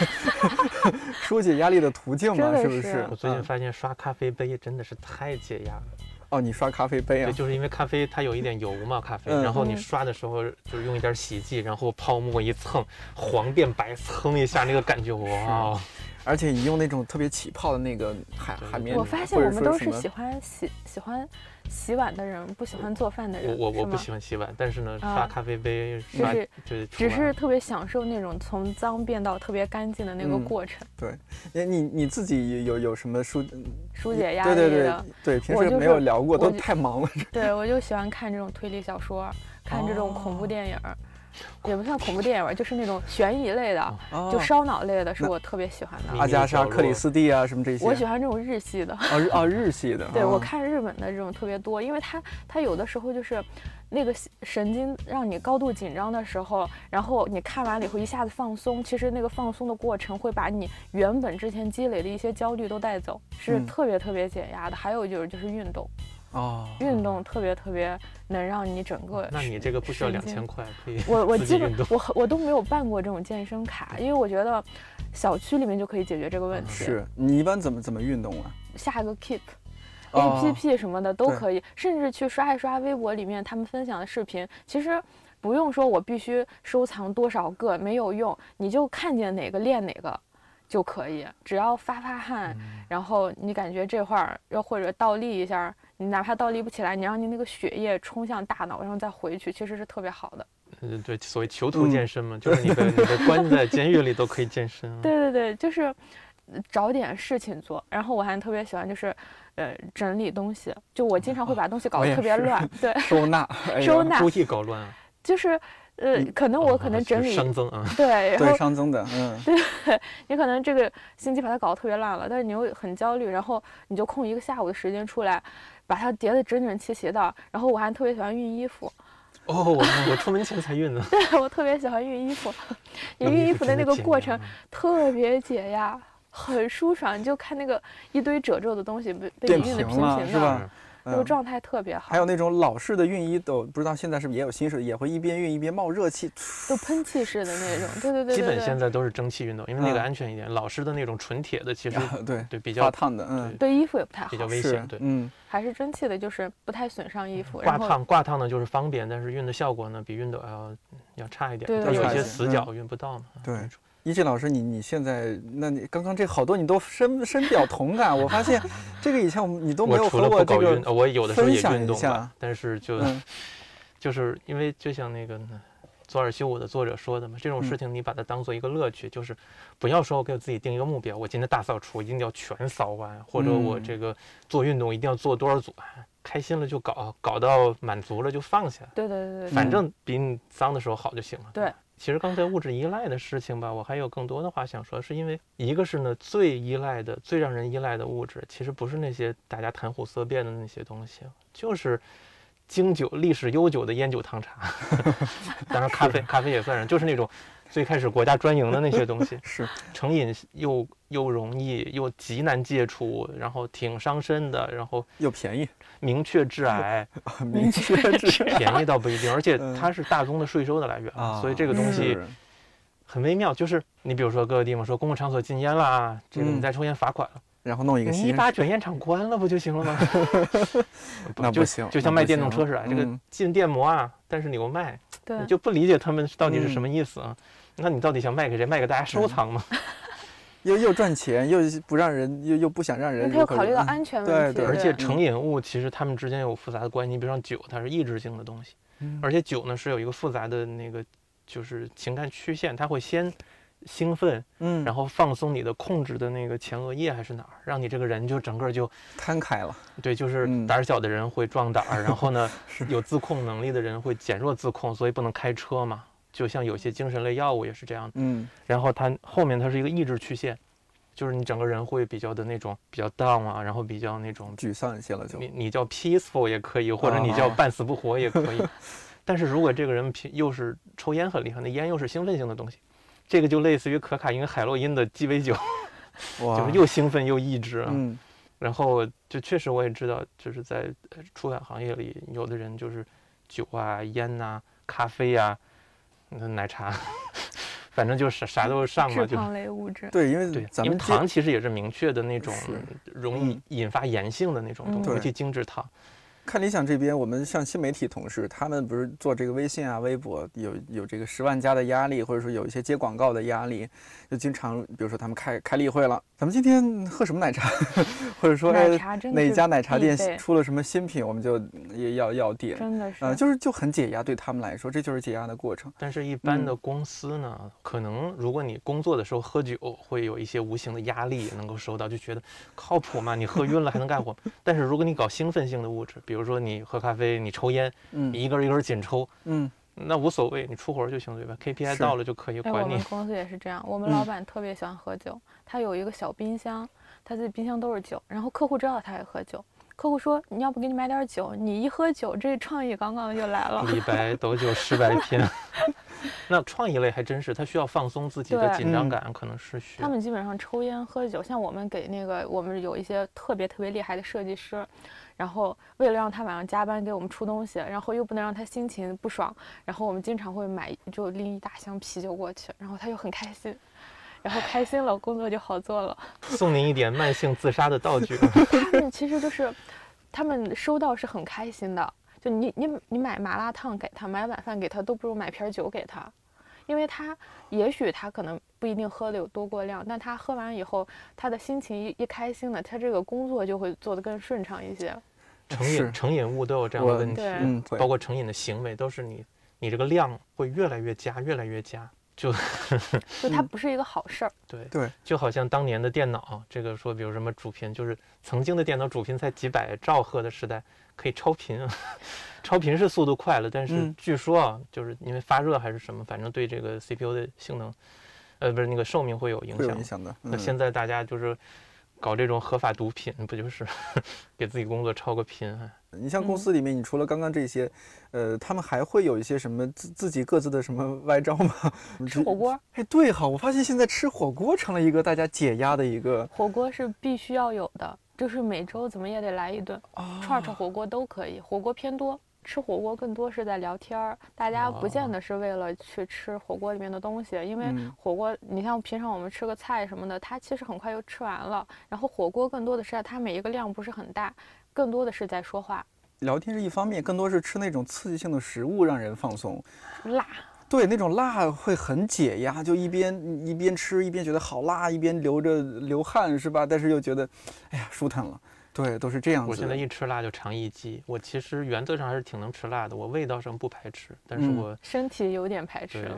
疏解压力的途径嘛，是不是我最近嗯发现刷咖啡杯真的是太解压了。哦，你刷咖啡杯对，啊？就是因为咖啡它有一点油嘛，咖啡，嗯然后你嗯刷的时候就是用一点洗剂，然后泡沫一蹭，黄变白，蹭一下那个感觉，哇哦！而且你用那种特别起泡的那个海海绵，我发现我们都是喜欢洗喜欢洗碗的人，不喜欢做饭的人。我我我不喜欢洗碗，但是呢，啊刷咖啡杯是就是只是特别享受那种从脏变到特别干净的那个嗯过程，哎，你你自己有有什么疏疏解压力对对对的。对，平时没有聊过，都太忙了。对，我就喜欢看这种推理小说，看这种恐怖电影儿，也不算恐怖电影吧，就是那种悬疑类的，哦就烧脑类的，是我特别喜欢的。阿加莎、克里斯蒂啊，什么这些。我喜欢这种日系的。哦日哦日系的。对，我哦看日本的这种特别多，因为它它有的时候就是那个神经让你高度紧张的时候，然后你看完了以后一下子放松，其实那个放松的过程会把你原本之前积累的一些焦虑都带走，是嗯特别特别解压的。还有就是就是运动，哦，运动特别特别能让你整个那你这个不需要两千块，可以我我。基本我我都没有办过这种健身卡，因为我觉得小区里面就可以解决这个问题。是你一般怎么怎么运动啊？下个 Keep。哦 A P P 什么的都可以，甚至去刷一刷微博里面他们分享的视频，其实不用说我必须收藏多少个，没有用，你就看见哪个练哪个就可以，只要发发汗，嗯然后你感觉这块儿要或者倒立一下，你哪怕倒立不起来，你让你那个血液冲向大脑，然后再回去，其实是特别好的。嗯，对，所谓囚徒嗯健身嘛，就是你的你的关在监狱里都可以健身啊。对对对，就是呃找点事情做。然后我还特别喜欢就是，呃，整理东西。就我经常会把东西搞得特别乱，对，收纳，哎收纳故意搞乱啊，就是呃，可能我可能整理熵增啊，对，然对后熵增的，嗯，对你可能这个星期把它搞得特别乱了，但是你又很焦虑，然后你就空一个下午的时间出来，把它叠得整整齐齐的。然后我还特别喜欢熨衣服，哦，我我出门前才熨呢。对我特别喜欢熨衣服，你熨衣服的那个过程特别解压，很舒爽。你就看那个一堆褶皱的东西被被你熨得平平平的，是吧？嗯那个状态特别好。还有那种老式的熨衣斗，不知道现在是不是也有新式的，也会一边熨一边冒热气。就喷气式的那种，对对对基本。现在都是蒸汽熨斗，因为那个嗯安全一点。老式的那种纯铁的，其实 对，对比较发烫的，嗯，对衣服也不太好比，较危险。对，嗯，还是蒸汽的，就是不太损伤衣服。挂烫挂烫呢就是方便，但是熨的效果呢比熨斗要要差一点，它有一些死角熨不到嘛。对嗯一志老师，你你现在，那你刚刚这好多你都深深表同感，我发现这个以前我们你都没有我除了和我有的时候也分享一运动但是就嗯 就是因为就像那个左耳修武的作者说的嘛，这种嗯事情你把它当做一个乐趣，就是不要说我给自己定一个目标，我今天大扫除一定要全扫完，或者我嗯这个做运动一定要做多少组，开心了就搞，搞到满足了就放下，对对对对，反正比你脏的时候好就行了。对吧。其实刚才物质依赖的事情吧，我还有更多的话想说，是因为一个是呢，最依赖的、最让人依赖的物质，其实不是那些大家谈虎色变的那些东西，就是经久、历史悠久的烟酒糖茶。当然，咖啡咖啡也算是，就是那种最开始国家专营的那些东西，是。成瘾又又容易又极难戒除，然后挺伤身的，然后又便宜，明确致癌。明确致癌。便宜倒不一定，而且嗯。它是大宗的税收的来源，啊，所以这个东西很微妙。就是你比如说各个地方说公共场所禁烟啦，这个嗯。你再抽烟罚款了，然后弄一个你把卷烟厂关了不就行了吗？那不行就像卖电动车似的，这个嗯禁电摩啊，但是你又卖，对你就不理解他们到底是什嗯么意思啊？那你到底想卖给谁？卖给大家收藏吗？又又赚钱，又不让人，又又不想让人如何为它要考虑到嗯安全问题，对而且成瘾物其实它们之间有复杂的关系。你比如像酒，它是抑制性的东西，嗯而且酒呢是有一个复杂的那个就是情感曲线，它会先兴奋，嗯，然后放松你的控制的那个前额叶还是哪儿，让你这个人就整个就摊开了，对，就是嗯胆儿小的人会壮胆儿，然后呢，有自控能力的人会减弱自控，所以不能开车嘛。就像有些精神类药物也是这样的。嗯然后它后面它是一个抑制曲线，就是你整个人会比较的那种比较 down 啊，然后比较那种沮丧一些了就。你你叫 peaceful 也可以，或者你叫半死不活也可以。但是如果这个人平又是抽烟很厉害，那烟又是兴奋性的东西，这个就类似于可卡因、海洛因的鸡尾酒，就是又兴奋又抑制啊。嗯。然后就确实我也知道，就是在出版行业里，有的人就是酒啊、烟呐、咖啡呀、奶茶，反正就是啥都上嘛，就糖类物质。对，因为对，咱们糖其实也是明确的那种容易引发炎性的那种东西，尤其精制糖。看理想这边，我们像新媒体同事，他们不是做这个微信啊、微博，有有这个十万加的压力，或者说有一些接广告的压力，就经常，比如说他们开开例会了，咱们今天喝什么奶茶，或者说哪家奶茶店出了什么新品，我们就也要要点，真的是，呃，就是就很解压，对他们来说，这就是解压的过程。但是，一般的公司呢，可能如果你工作的时候喝酒，会有一些无形的压力能够收到，就觉得靠谱吗？你喝晕了还能干活？但是如果你搞兴奋性的物质，比如比如说你喝咖啡，你抽烟，嗯，你一根一根紧抽，嗯，那无所谓，你出活就行，对吧？KPI 到了就可以管你。我们公司也是这样，我们老板特别喜欢喝酒，他有一个小冰箱，他自己冰箱都是酒，然后客户知道他爱喝酒，客户说你要不给你买点酒，你一喝酒，这创意杠杠的就来了。李白斗酒诗百篇。那创意类还真是，他需要放松自己的紧张感，可能是需要。他们基本上抽烟喝酒，像我们给那个我们有一些特别特别厉害的设计师。然后为了让他晚上加班给我们出东西，然后又不能让他心情不爽，然后我们经常会买就拎一大箱啤酒过去，然后他就很开心，然后开心了工作就好做了。送您一点慢性自杀的道具。他们其实就是，他们收到是很开心的。就你你你买麻辣烫给他，买晚饭给他，都不如买瓶酒给他，因为他也许他可能不一定喝的有多过量，但他喝完以后，他的心情一一开心了，他这个工作就会做得更顺畅一些。成瘾成瘾物都有这样的问题，嗯，包括成瘾的行为都是你，你这个量会越来越加，越来越加，就就它不是一个好事儿。对对，就好像当年的电脑，这个说比如什么主频，就是曾经的电脑主频才几百兆赫的时代可以超频，超频是速度快了，但是据说啊，就是因为发热还是什么，反正对这个 CPU 的性能，呃，不是那个寿命会有影响。影响的。那现在大家就是。搞这种合法毒品，不就是 给自己工作超个频？你像公司里面，你除了刚刚这些，呃，他们还会有一些什么自自己各自的什么歪招吗？吃火锅？哎，对哈，我发现现在吃火锅成了一个大家解压的一个。火锅是必须要有的，就是每周怎么也得来一顿，串串火锅都可以，火锅偏多。吃火锅更多是在聊天儿，大家不见得是为了去吃火锅里面的东西，因为火锅，你像平常我们吃个菜什么的，它其实很快就吃完了。然后火锅更多的是它每一个量不是很大，更多的是在说话。聊天是一方面，更多是吃那种刺激性的食物让人放松。辣，对，那种辣会很解压，就一边一边吃一边觉得好辣，一边流着流汗是吧？但是又觉得，哎呀，舒坦了。对，都是这样子。我现在一吃辣就肠易激。我其实原则上还是挺能吃辣的，我味道上不排斥，但是我身体有点排斥。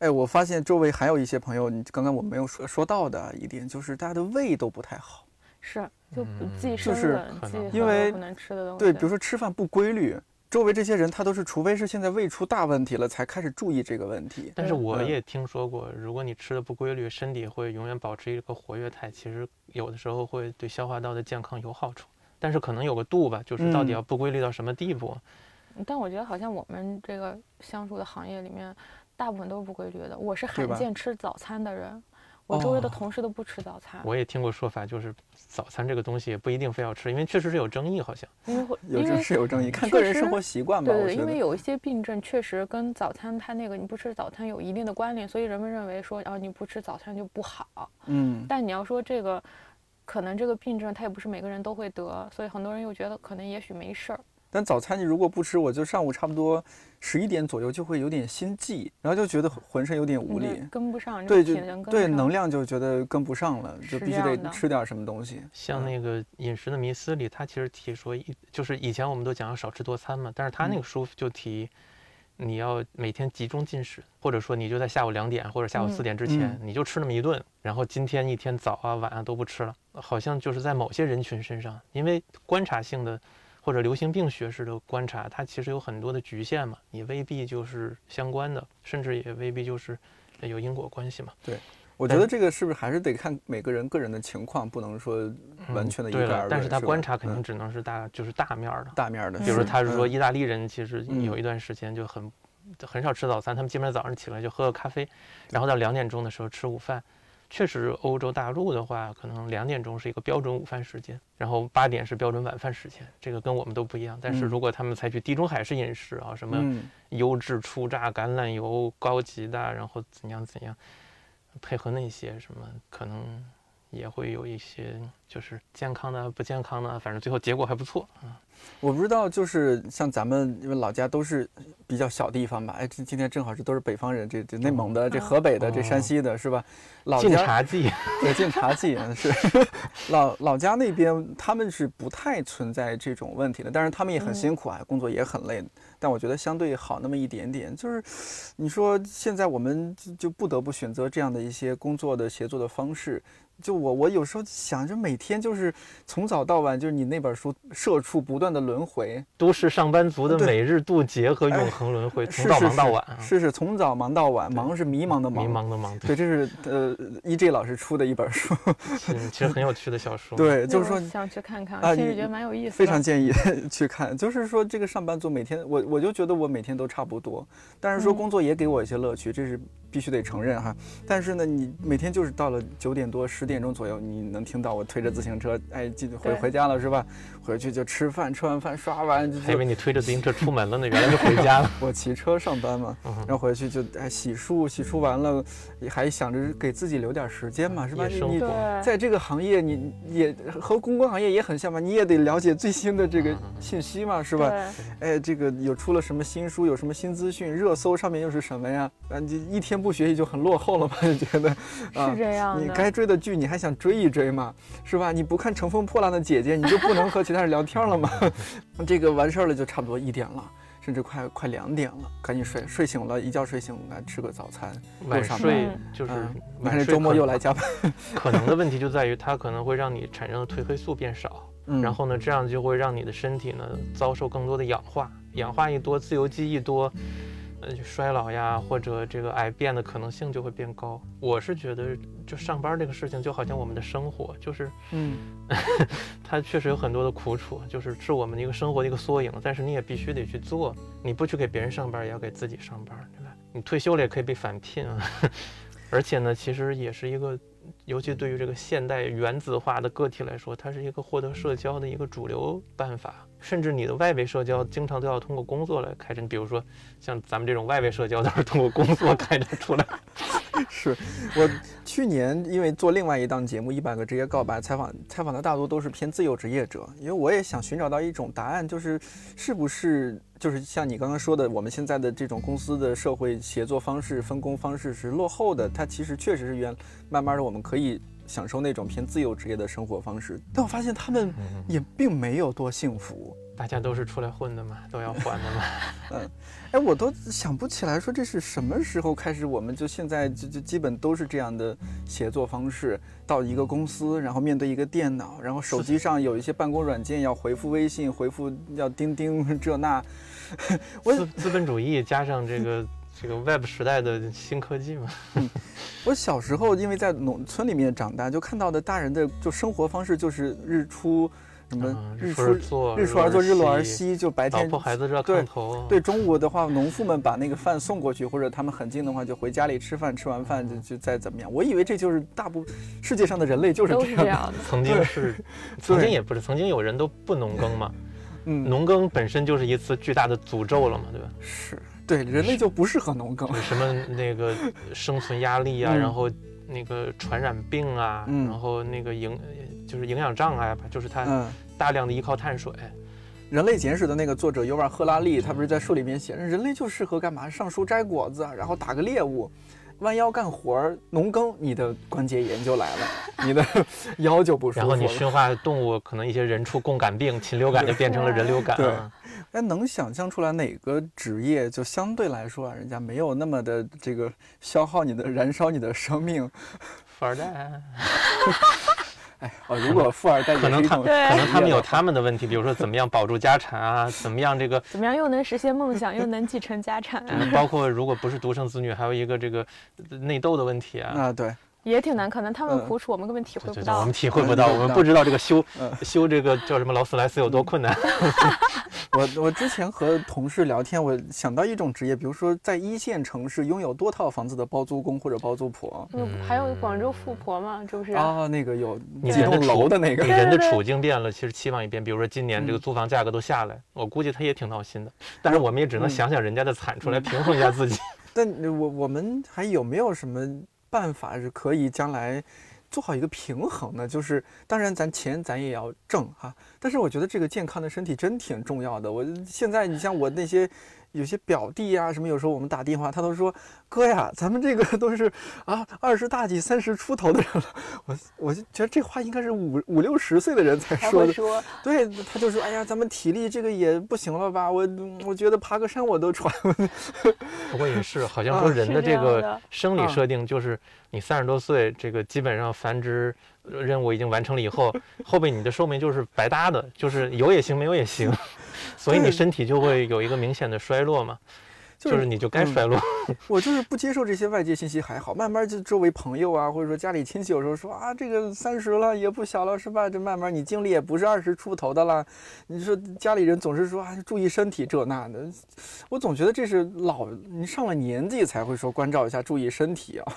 哎，我发现周围还有一些朋友，你刚刚我没有说说到的一点，就是大家的胃都不太好。是，就忌生冷，因为不能吃的东西。对，比如说吃饭不规律。周围这些人，他都是，除非是现在胃出大问题了，才开始注意这个问题。但是我也听说过，如果你吃的不规律，身体会永远保持一个活跃态，其实有的时候会对消化道的健康有好处。但是可能有个度吧，就是到底要不规律到什么地步。但我觉得好像我们这个相处的行业里面，大部分都是不规律的。我是罕见吃早餐的人。我周围的同事都不吃早餐。我也听过说法，就是早餐这个东西也不一定非要吃，因为确实是有争议，好像。因为有这是有争议，看个人生活习惯吧。对对，因为有一些病症确实跟早餐它那个你不吃早餐有一定的关联，所以人们认为说啊你不吃早餐就不好。嗯。但你要说这个，可能这个病症它也不是每个人都会得，所以很多人又觉得可能也许没事儿。但早餐你如果不吃，我就上午差不多十一点左右就会有点心悸，然后就觉得浑身有点无力，跟不上，对，就对能量就觉得跟不上了，就必须得吃点什么东西。像那个饮食的迷思里，他其实提说一，就是以前我们都讲要少吃多餐嘛，但是他那个书就提，你要每天集中进食，或者说你就在下午两点或者下午四点之前，你就吃那么一顿，然后今天一天早啊晚啊都不吃了，好像就是在某些人群身上，因为观察性的。或者流行病学式的观察，它其实有很多的局限嘛，你未必就是相关的，甚至也未必就是有因果关系嘛。对，我觉得这个是不是还是得看每个人个人的情况，不能说完全的一概而论。但是他观察肯定嗯只能是大，就是大面儿的。大面儿的，比如说，他是说嗯意大利人其实嗯有一段时间就很很少吃早餐，他们基本上早上起来就喝个咖啡，然后到两点钟的时候吃午饭。确实，欧洲大陆的话，可能两点钟是一个标准午饭时间，然后八点是标准晚饭时间，这个跟我们都不一样。但是嗯如果他们采取地中海式饮食啊，什么嗯优质初榨橄榄油、高级的，然后怎样怎样，配合那些什么，可能也会有一些就是健康的、不健康的，反正最后结果还不错啊。我不知道，就是像咱们，因为老家都是比较小地方吧，哎，今今天正好是都是北方人，这这内蒙的、这河北的、这山西的，是吧？老晋家察冀，对晋察冀嗯是 老老家那边，他们是不太存在这种问题的，但是他们也很辛苦啊，工作也很累，但我觉得相对好那么一点点。就是你说现在我们就就不得不选择这样的一些工作的协作的方式。就我我有时候想着每天就是从早到晚，就是你那本书《社畜》不断的轮回，都市上班族的每日渡劫和哎永恒轮回，从早忙到晚啊，是是从早忙到晚，忙是迷茫的忙迷。茫的忙。对，这是呃 E.J 老师出的一本书，其实其实很有趣的小说。对，就是说我想去看看，其实觉得蛮有意思的。非常建议 去看。就是说这个上班族每天，我我就觉得我每天都差不多，但是说嗯工作也给我一些乐趣，这是必须得承认哈。但是呢，你每天就是到了九点多十点钟左右，你能听到我推着自行车，哎，进回回家了是吧？回去就吃饭，吃完饭刷完还以为你推着自行车出门了呢，原来就回家了。我骑车上班嘛，嗯然后回去就哎洗漱，洗漱完了，也还想着给自己留点时间嘛，是吧？你你在这个行业，你也和公关行业也很像嘛，你也得了解最新的这个嗯信息嘛，是吧？对哎，这个有出了什么新书，有什么新资讯，热搜上面又是什么呀？啊，你一天不学习就很落后了嘛？就觉得，啊是，这样的。你该追的剧你还想追一追嘛？是吧？你不看《乘风破浪的姐姐》，你就不能和其他人聊天了吗？这个完事儿了就差不多一点了。甚至快快两点了，赶紧睡，睡醒了，一觉睡醒来吃个早餐。晚上睡就是晚睡看这周末又来加班，可能的问题就在于它可能会让你产生的褪黑素变少，嗯，然后呢，这样就会让你的身体呢遭受更多的氧化，氧化一多，自由基一多，呃，衰老呀或者这个癌变的可能性就会变高。我是觉得，就上班这个事情就好像我们的生活，就是嗯，它确实有很多的苦楚，就是是我们的一个生活的一个缩影，但是你也必须得去做，你不去给别人上班，也要给自己上班，对吧？你退休了也可以被返聘啊，而且呢，其实也是一个，尤其对于这个现代原子化的个体来说，它是一个获得社交的一个主流办法，甚至你的外围社交经常都要通过工作来开展，比如说像咱们这种外围社交都是通过工作开展出来。是我去年因为做另外一档节目《一百个职业告白》，采访采访的大多都是偏自由职业者，因为我也想寻找到一种答案，就是是不是就是像你刚刚说的，我们现在的这种公司的社会协作方式、分工方式是落后的，它其实确实是原慢慢的我们可以享受那种偏自由职业的生活方式，但我发现他们也并没有多幸福。大家都是出来混的嘛，都要还的嘛。嗯哎，我都想不起来说这是什么时候开始，我们就现在就就基本都是这样的协作方式。到一个公司，然后面对一个电脑，然后手机上有一些办公软件要回复微信，回复要钉钉这那。我资资本主义加上这个这个 Web 时代的新科技嘛，我小时候因为在农村里面长大，就看到的大人的就生活方式就是日出什么嗯日出出而作，日出而作日落而息，就白老天婆孩子热对炕头。对，中午的话，农妇们把那个饭送过去，或者他们很近的话，就回家里吃饭，吃完饭就就再怎么样。我以为这就是大部世界上的人类就是都这样的。是这样的。曾经是，曾经也不是，曾经有人都不农耕嘛，嗯，农耕本身就是一次巨大的诅咒了嘛，对吧？是对人类就不适合农耕就。是什么那个生存压力啊，嗯然后那个传染病啊，嗯然后那个营就是营养障碍吧，就是它嗯，大量的依靠碳水。《人类简史》的那个作者尤瓦赫拉利，他不是在书里面写，人类就适合干嘛？上树摘果子，然后打个猎物。弯腰干活儿，农耕，你的关节炎就来了，你的腰就不舒服了。然后你驯化动物，可能一些人畜共感病，禽流感就变成了人流感对啊。哎，能想象出来哪个职业就相对来说啊，人家没有那么的这个消耗你的、燃烧你的生命？富二代，哎，哦，如果富二代可能他是一种对可能他们有他们的问题，比如说怎么样保住家产啊，怎么样这个，怎么样又能实现梦想，又能继承家产？包括如果不是独生子女，还有一个这个呃内斗的问题啊。啊，对，也挺难，可能他们嗯苦楚我们根本体会不对对对，我们。体会不到，嗯我们不知道这个修嗯修这个叫什么劳斯莱斯有多困难。我我之前和同事聊天，我想到一种职业，比如说在一线城市拥有多套房子的包租公或者包租婆。嗯，还有广州富婆嘛，这不是？啊，那个有几栋楼的那个你，人的处境变了，其实期望也变。比如说今年这个嗯租房价格都下来，我估计他也挺闹心的。但是我们也只能嗯想想人家的惨出来平衡一下自己。但我我们还有没有什么办法是可以将来做好一个平衡呢？就是当然咱钱咱也要挣哈，但是我觉得这个健康的身体真挺重要的。我现在你像我那些。有些表弟啊、什么，有时候我们打电话，他都说：“哥呀，咱们这个都是啊二十大几、三十出头的人了。”我我就觉得这话应该是五五六十岁的人才才说的。会说，对，他就说：“哎呀，咱们体力这个也不行了吧？我我觉得爬个山我都喘。不过也是，好像 啊说人的这个生理设定就是你三十多岁，这个基本上繁殖呃任务已经完成了以后，后边你的寿命就是白搭的，就是有也行，没有也行，所以你身体就会有一个明显的衰落嘛，就就是是你就该嗯衰落。我就是不接受这些外界信息还好，慢慢就周围朋友啊，或者说家里亲戚有时候说啊，这个三十了也不小了是吧？这慢慢你精力也不是二十出头的了。你说家里人总是说啊，注意身体这那的，我总觉得这是老你上了年纪才会说关照一下，注意身体啊。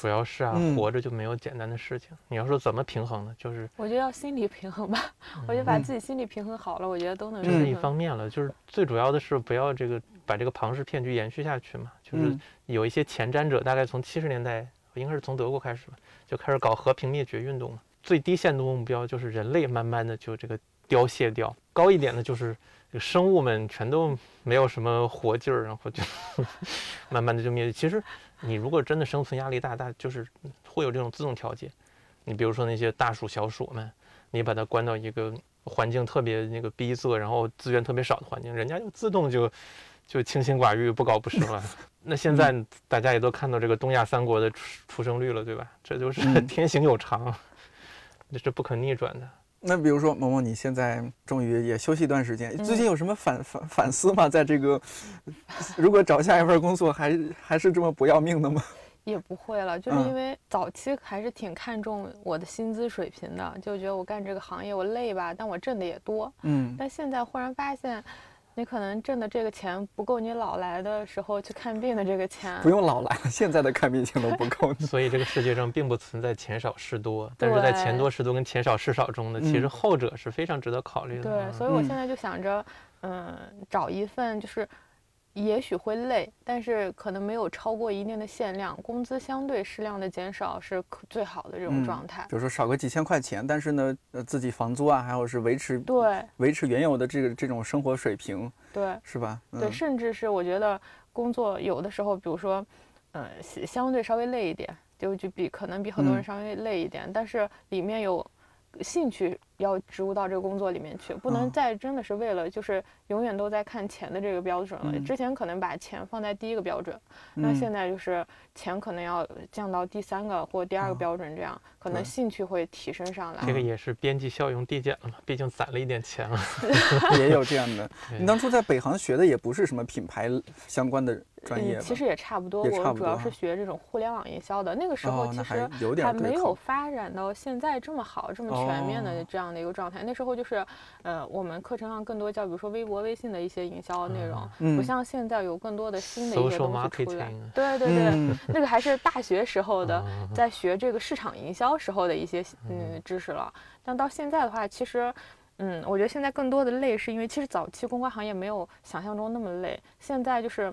主要是啊，嗯活着就没有简单的事情。你要说怎么平衡呢？就是我觉得要心理平衡吧。我觉得把嗯自己心理平衡好了，我觉得都能这是一方面了，就是最主要的是不要这个把这个庞氏骗局延续下去嘛。就是嗯有一些前瞻者，大概从七十年代，应该是从德国开始吧，就开始搞和平灭绝运动了。最低限度目标就是人类慢慢的就这个凋谢掉，高一点的就是这个生物们全都没有什么活劲儿，然后就 慢慢的就灭绝。其实你如果真的生存压力大，大就是会有这种自动调节。你比如说那些大鼠、小鼠们，你把它关到一个环境特别那个逼仄，然后资源特别少的环境，人家就自动就就清心寡欲、不搞不生了。那现在大家也都看到这个东亚三国的出出生率了，对吧？这就是嗯天行有常，这是不可逆转的。那比如说萌萌，你现在终于也休息一段时间，最近嗯有什么反反反思吗？在这个如果找下一份工作，还还是这么不要命的吗？也不会了，就是嗯因为早期还是挺看重我的薪资水平的，就觉得我干这个行业我累吧，但我挣的也多。嗯，但现在忽然发现，你可能挣的这个钱不够你老来的时候去看病的这个钱。不用老来了，现在的看病钱都不够。所以这个世界上并不存在钱少事多，但是在钱多事多跟钱少事少中呢，其实嗯后者是非常值得考虑的。对，所以我现在就想着，嗯，找一份就是。也许会累，但是可能没有超过一定的限量，工资相对适量的减少是可最好的这种嗯状态。比如说少个几千块钱，但是呢，呃，自己房租啊，还有是维持对维持原有的这个这种生活水平，对是吧？对，嗯甚至是我觉得工作有的时候，比如说，呃，相相对稍微累一点，就就比可能比很多人嗯稍微累一点，但是里面有兴趣要植入到这个工作里面去，不能哦再真的是为了就是永远都在看钱的这个标准了。嗯之前可能把钱放在第一个标准，那嗯现在就是钱可能要降到第三个或第二个哦标准，这样可能兴趣会提升上来。这个也是边际效用递减了嘛，毕竟攒了一点钱了。也有这样的。你当初在北航学的也不是什么品牌相关的专业其实也差不多。我主要是学这种互联网营销的，那个时候其实还有点还没有发展到现在这么好、这么全面的哦这样的一个状态。那时候就是，呃，我们课程上更多叫，比如说微博、微信的一些营销内容，嗯不像现在有更多的新的一些东西出来。对对对，嗯那个还是大学时候的，嗯在学这个市场营销时候的一些嗯知识了。但到现在的话，其实。嗯，我觉得现在更多的累是因为其实早期公关行业没有想象中那么累，现在就是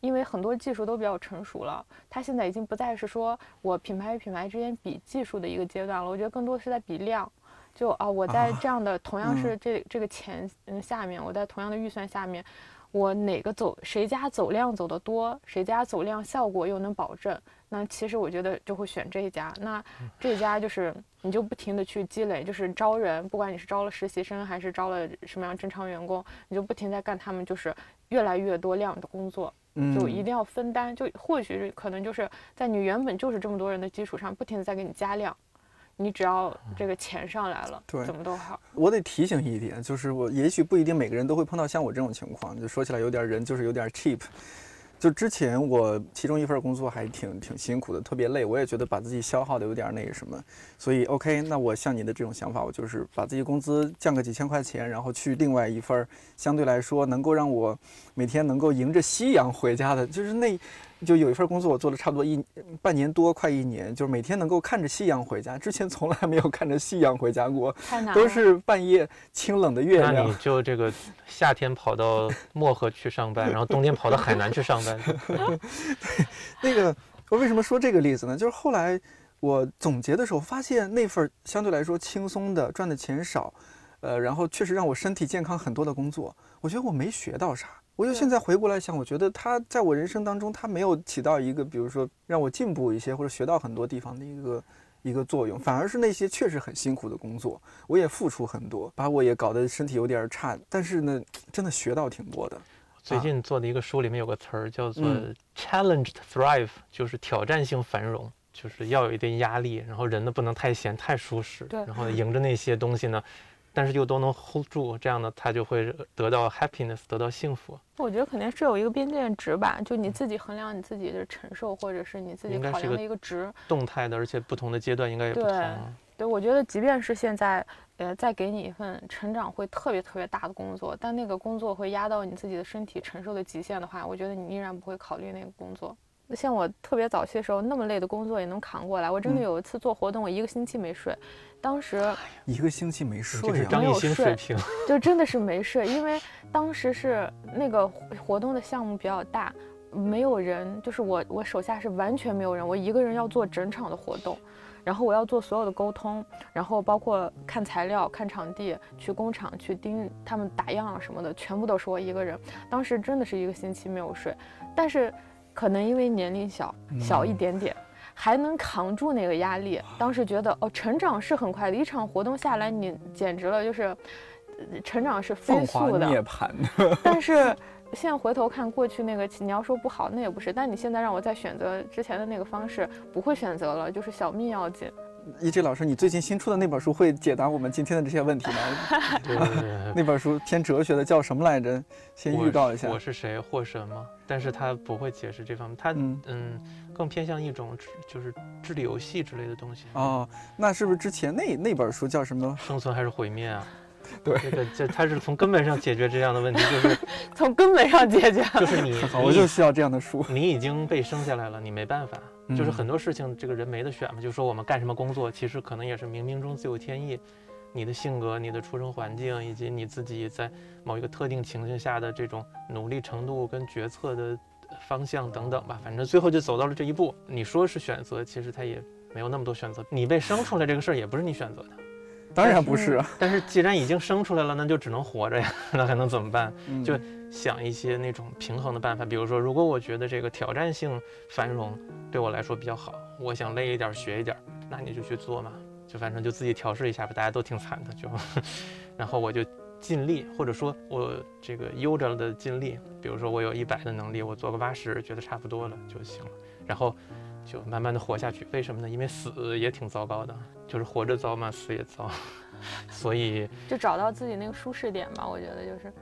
因为很多技术都比较成熟了，它现在已经不再是说我品牌与品牌之间比技术的一个阶段了，我觉得更多的是在比量。就啊，我在啊这样的同样嗯是这这个钱嗯下面，我在同样的预算下面，我哪个走谁家走量走得多，谁家走量效果又能保证，那其实我觉得就会选这一家。那这家就是你就不停的去积累，就是招人，不管你是招了实习生还是招了什么样正常员工，你就不停在干他们就是越来越多量的工作，就一嗯定要分担。就或许是可能就是在你原本就是这么多人的基础上，不停的在给你加量。你只要这个钱上来了，对怎么都好。我得提醒一点，就是我也许不一定每个人都会碰到像我这种情况，就说起来有点人就是有点 cheap。就之前我其中一份工作还挺挺辛苦的，特别累，我也觉得把自己消耗的有点那个什么，所以 OK，那我像你的这种想法，我就是把自己工资降个几千块钱，然后去另外一份相对来说能够让我每天能够迎着夕阳回家的，就是那。就有一份工作，我做了差不多一半年多，快一年，就是每天能够看着夕阳回家。之前从来没有看着夕阳回家过，都是半夜清冷的月亮。那你就这个夏天跑到漠河去上班，然后冬天跑到海南去上班。对，那个我为什么说这个例子呢？就是后来我总结的时候发现，那份相对来说轻松的、赚的钱少，呃，然后确实让我身体健康很多的工作，我觉得我没学到啥。我就现在回过来想，我觉得他在我人生当中，他没有起到一个，比如说让我进步一些或者学到很多地方的一个一个作用，反而是那些确实很辛苦的工作，我也付出很多，把我也搞得身体有点差，但是呢，真的学到挺多的。最近做的一个书里面有个词儿叫做 “challenged thrive”，就是挑战性繁荣，就是要有一定压力，然后人呢不能太闲太舒适，然后迎着那些东西呢。但是又都能 hold 住，这样呢，他就会得到 happiness，得到幸福。我觉得肯定是有一个边界值吧，就你自己衡量你自己的承受，或者是你自己考量的一个值。动态的，而且不同的阶段应该也不同。对，对，我觉得即便是现在，呃，再给你一份成长会特别特别大的工作，但那个工作会压到你自己的身体承受的极限的话，我觉得你依然不会考虑那个工作。像我特别早期的时候，那么累的工作也能扛过来。我真的有一次做活动，我一个星期没睡。当时一个星期没睡，没有睡，就真的是没睡。因为当时是那个活动的项目比较大，没有人，就是我我手下是完全没有人，我一个人要做整场的活动，然后我要做所有的沟通，然后包括看材料、看场地、去工厂去盯他们打样什么的，全部都是我一个人。当时真的是一个星期没有睡，但是。可能因为年龄小小一点点，还能扛住那个压力。当时觉得哦，成长是很快的，一场活动下来，你简直了，就是成长是飞速的。涅槃。但是现在回头看过去那个，你要说不好，那也不是。但你现在让我再选择之前的那个方式，不会选择了，就是小命要紧。一志老师，你最近新出的那本书会解答我们今天的这些问题吗？那本书偏哲学的，叫什么来着？先预告一下。我是谁？或什么？但是他不会解释这方面，他嗯，更偏向一种就是智力游戏之类的东西。哦，那是不是之前那那本书叫什么？生存还是毁灭啊？对，这个这他是从根本上解决这样的问题，就是从根本上解决。就是你，我就需要这样的书。你已经被生下来了，你没办法。就是很多事情，这个人没得选嘛。就说我们干什么工作，其实可能也是冥冥中自有天意。你的性格、你的出生环境，以及你自己在某一个特定情境下的这种努力程度跟决策的方向等等吧。反正最后就走到了这一步。你说是选择，其实他也没有那么多选择。你被生出来这个事儿也不是你选择的。当然不是，但是既然已经生出来了，那就只能活着呀，那还能怎么办？就想一些那种平衡的办法，比如说，如果我觉得这个挑战性繁荣对我来说比较好，我想累一点学一点，那你就去做嘛，就反正就自己调试一下吧，大家都挺惨的，就，然后我就尽力，或者说我这个悠着的尽力，比如说我有一百的能力，我做个八十，觉得差不多了就行了，然后。就慢慢的活下去，为什么呢？因为死也挺糟糕的，就是活着糟嘛，死也糟，所以就找到自己那个舒适点吧。我觉得就是。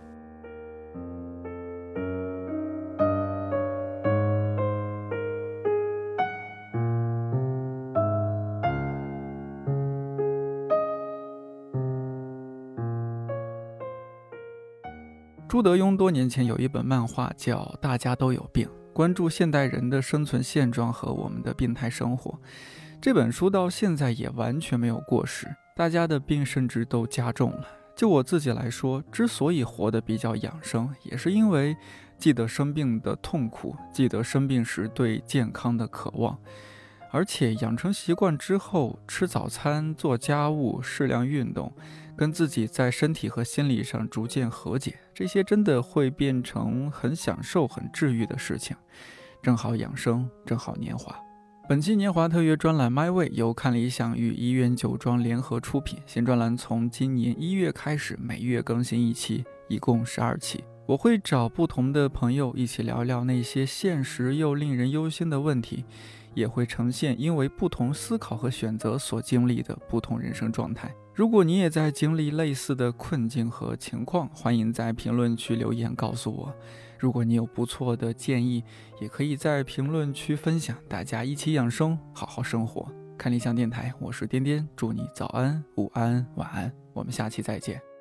朱德庸多年前有一本漫画叫《大家都有病》。关注现代人的生存现状和我们的病态生活，这本书到现在也完全没有过时。大家的病甚至都加重了。就我自己来说，之所以活得比较养生，也是因为记得生病的痛苦，记得生病时对健康的渴望，而且养成习惯之后，吃早餐、做家务、适量运动。跟自己在身体和心理上逐渐和解，这些真的会变成很享受、很治愈的事情。正好养生，正好年华。本期年华特约专栏《My Way》由看理想与怡园酒庄联合出品。新专栏从今年一月开始，每月更新一期，一共十二期。我会找不同的朋友一起聊聊那些现实又令人忧心的问题，也会呈现因为不同思考和选择所经历的不同人生状态。如果你也在经历类似的困境和情况，欢迎在评论区留言告诉我。如果你有不错的建议，也可以在评论区分享，大家一起养生，好好生活。看理想电台，我是颠颠，祝你早安、午安、晚安，我们下期再见。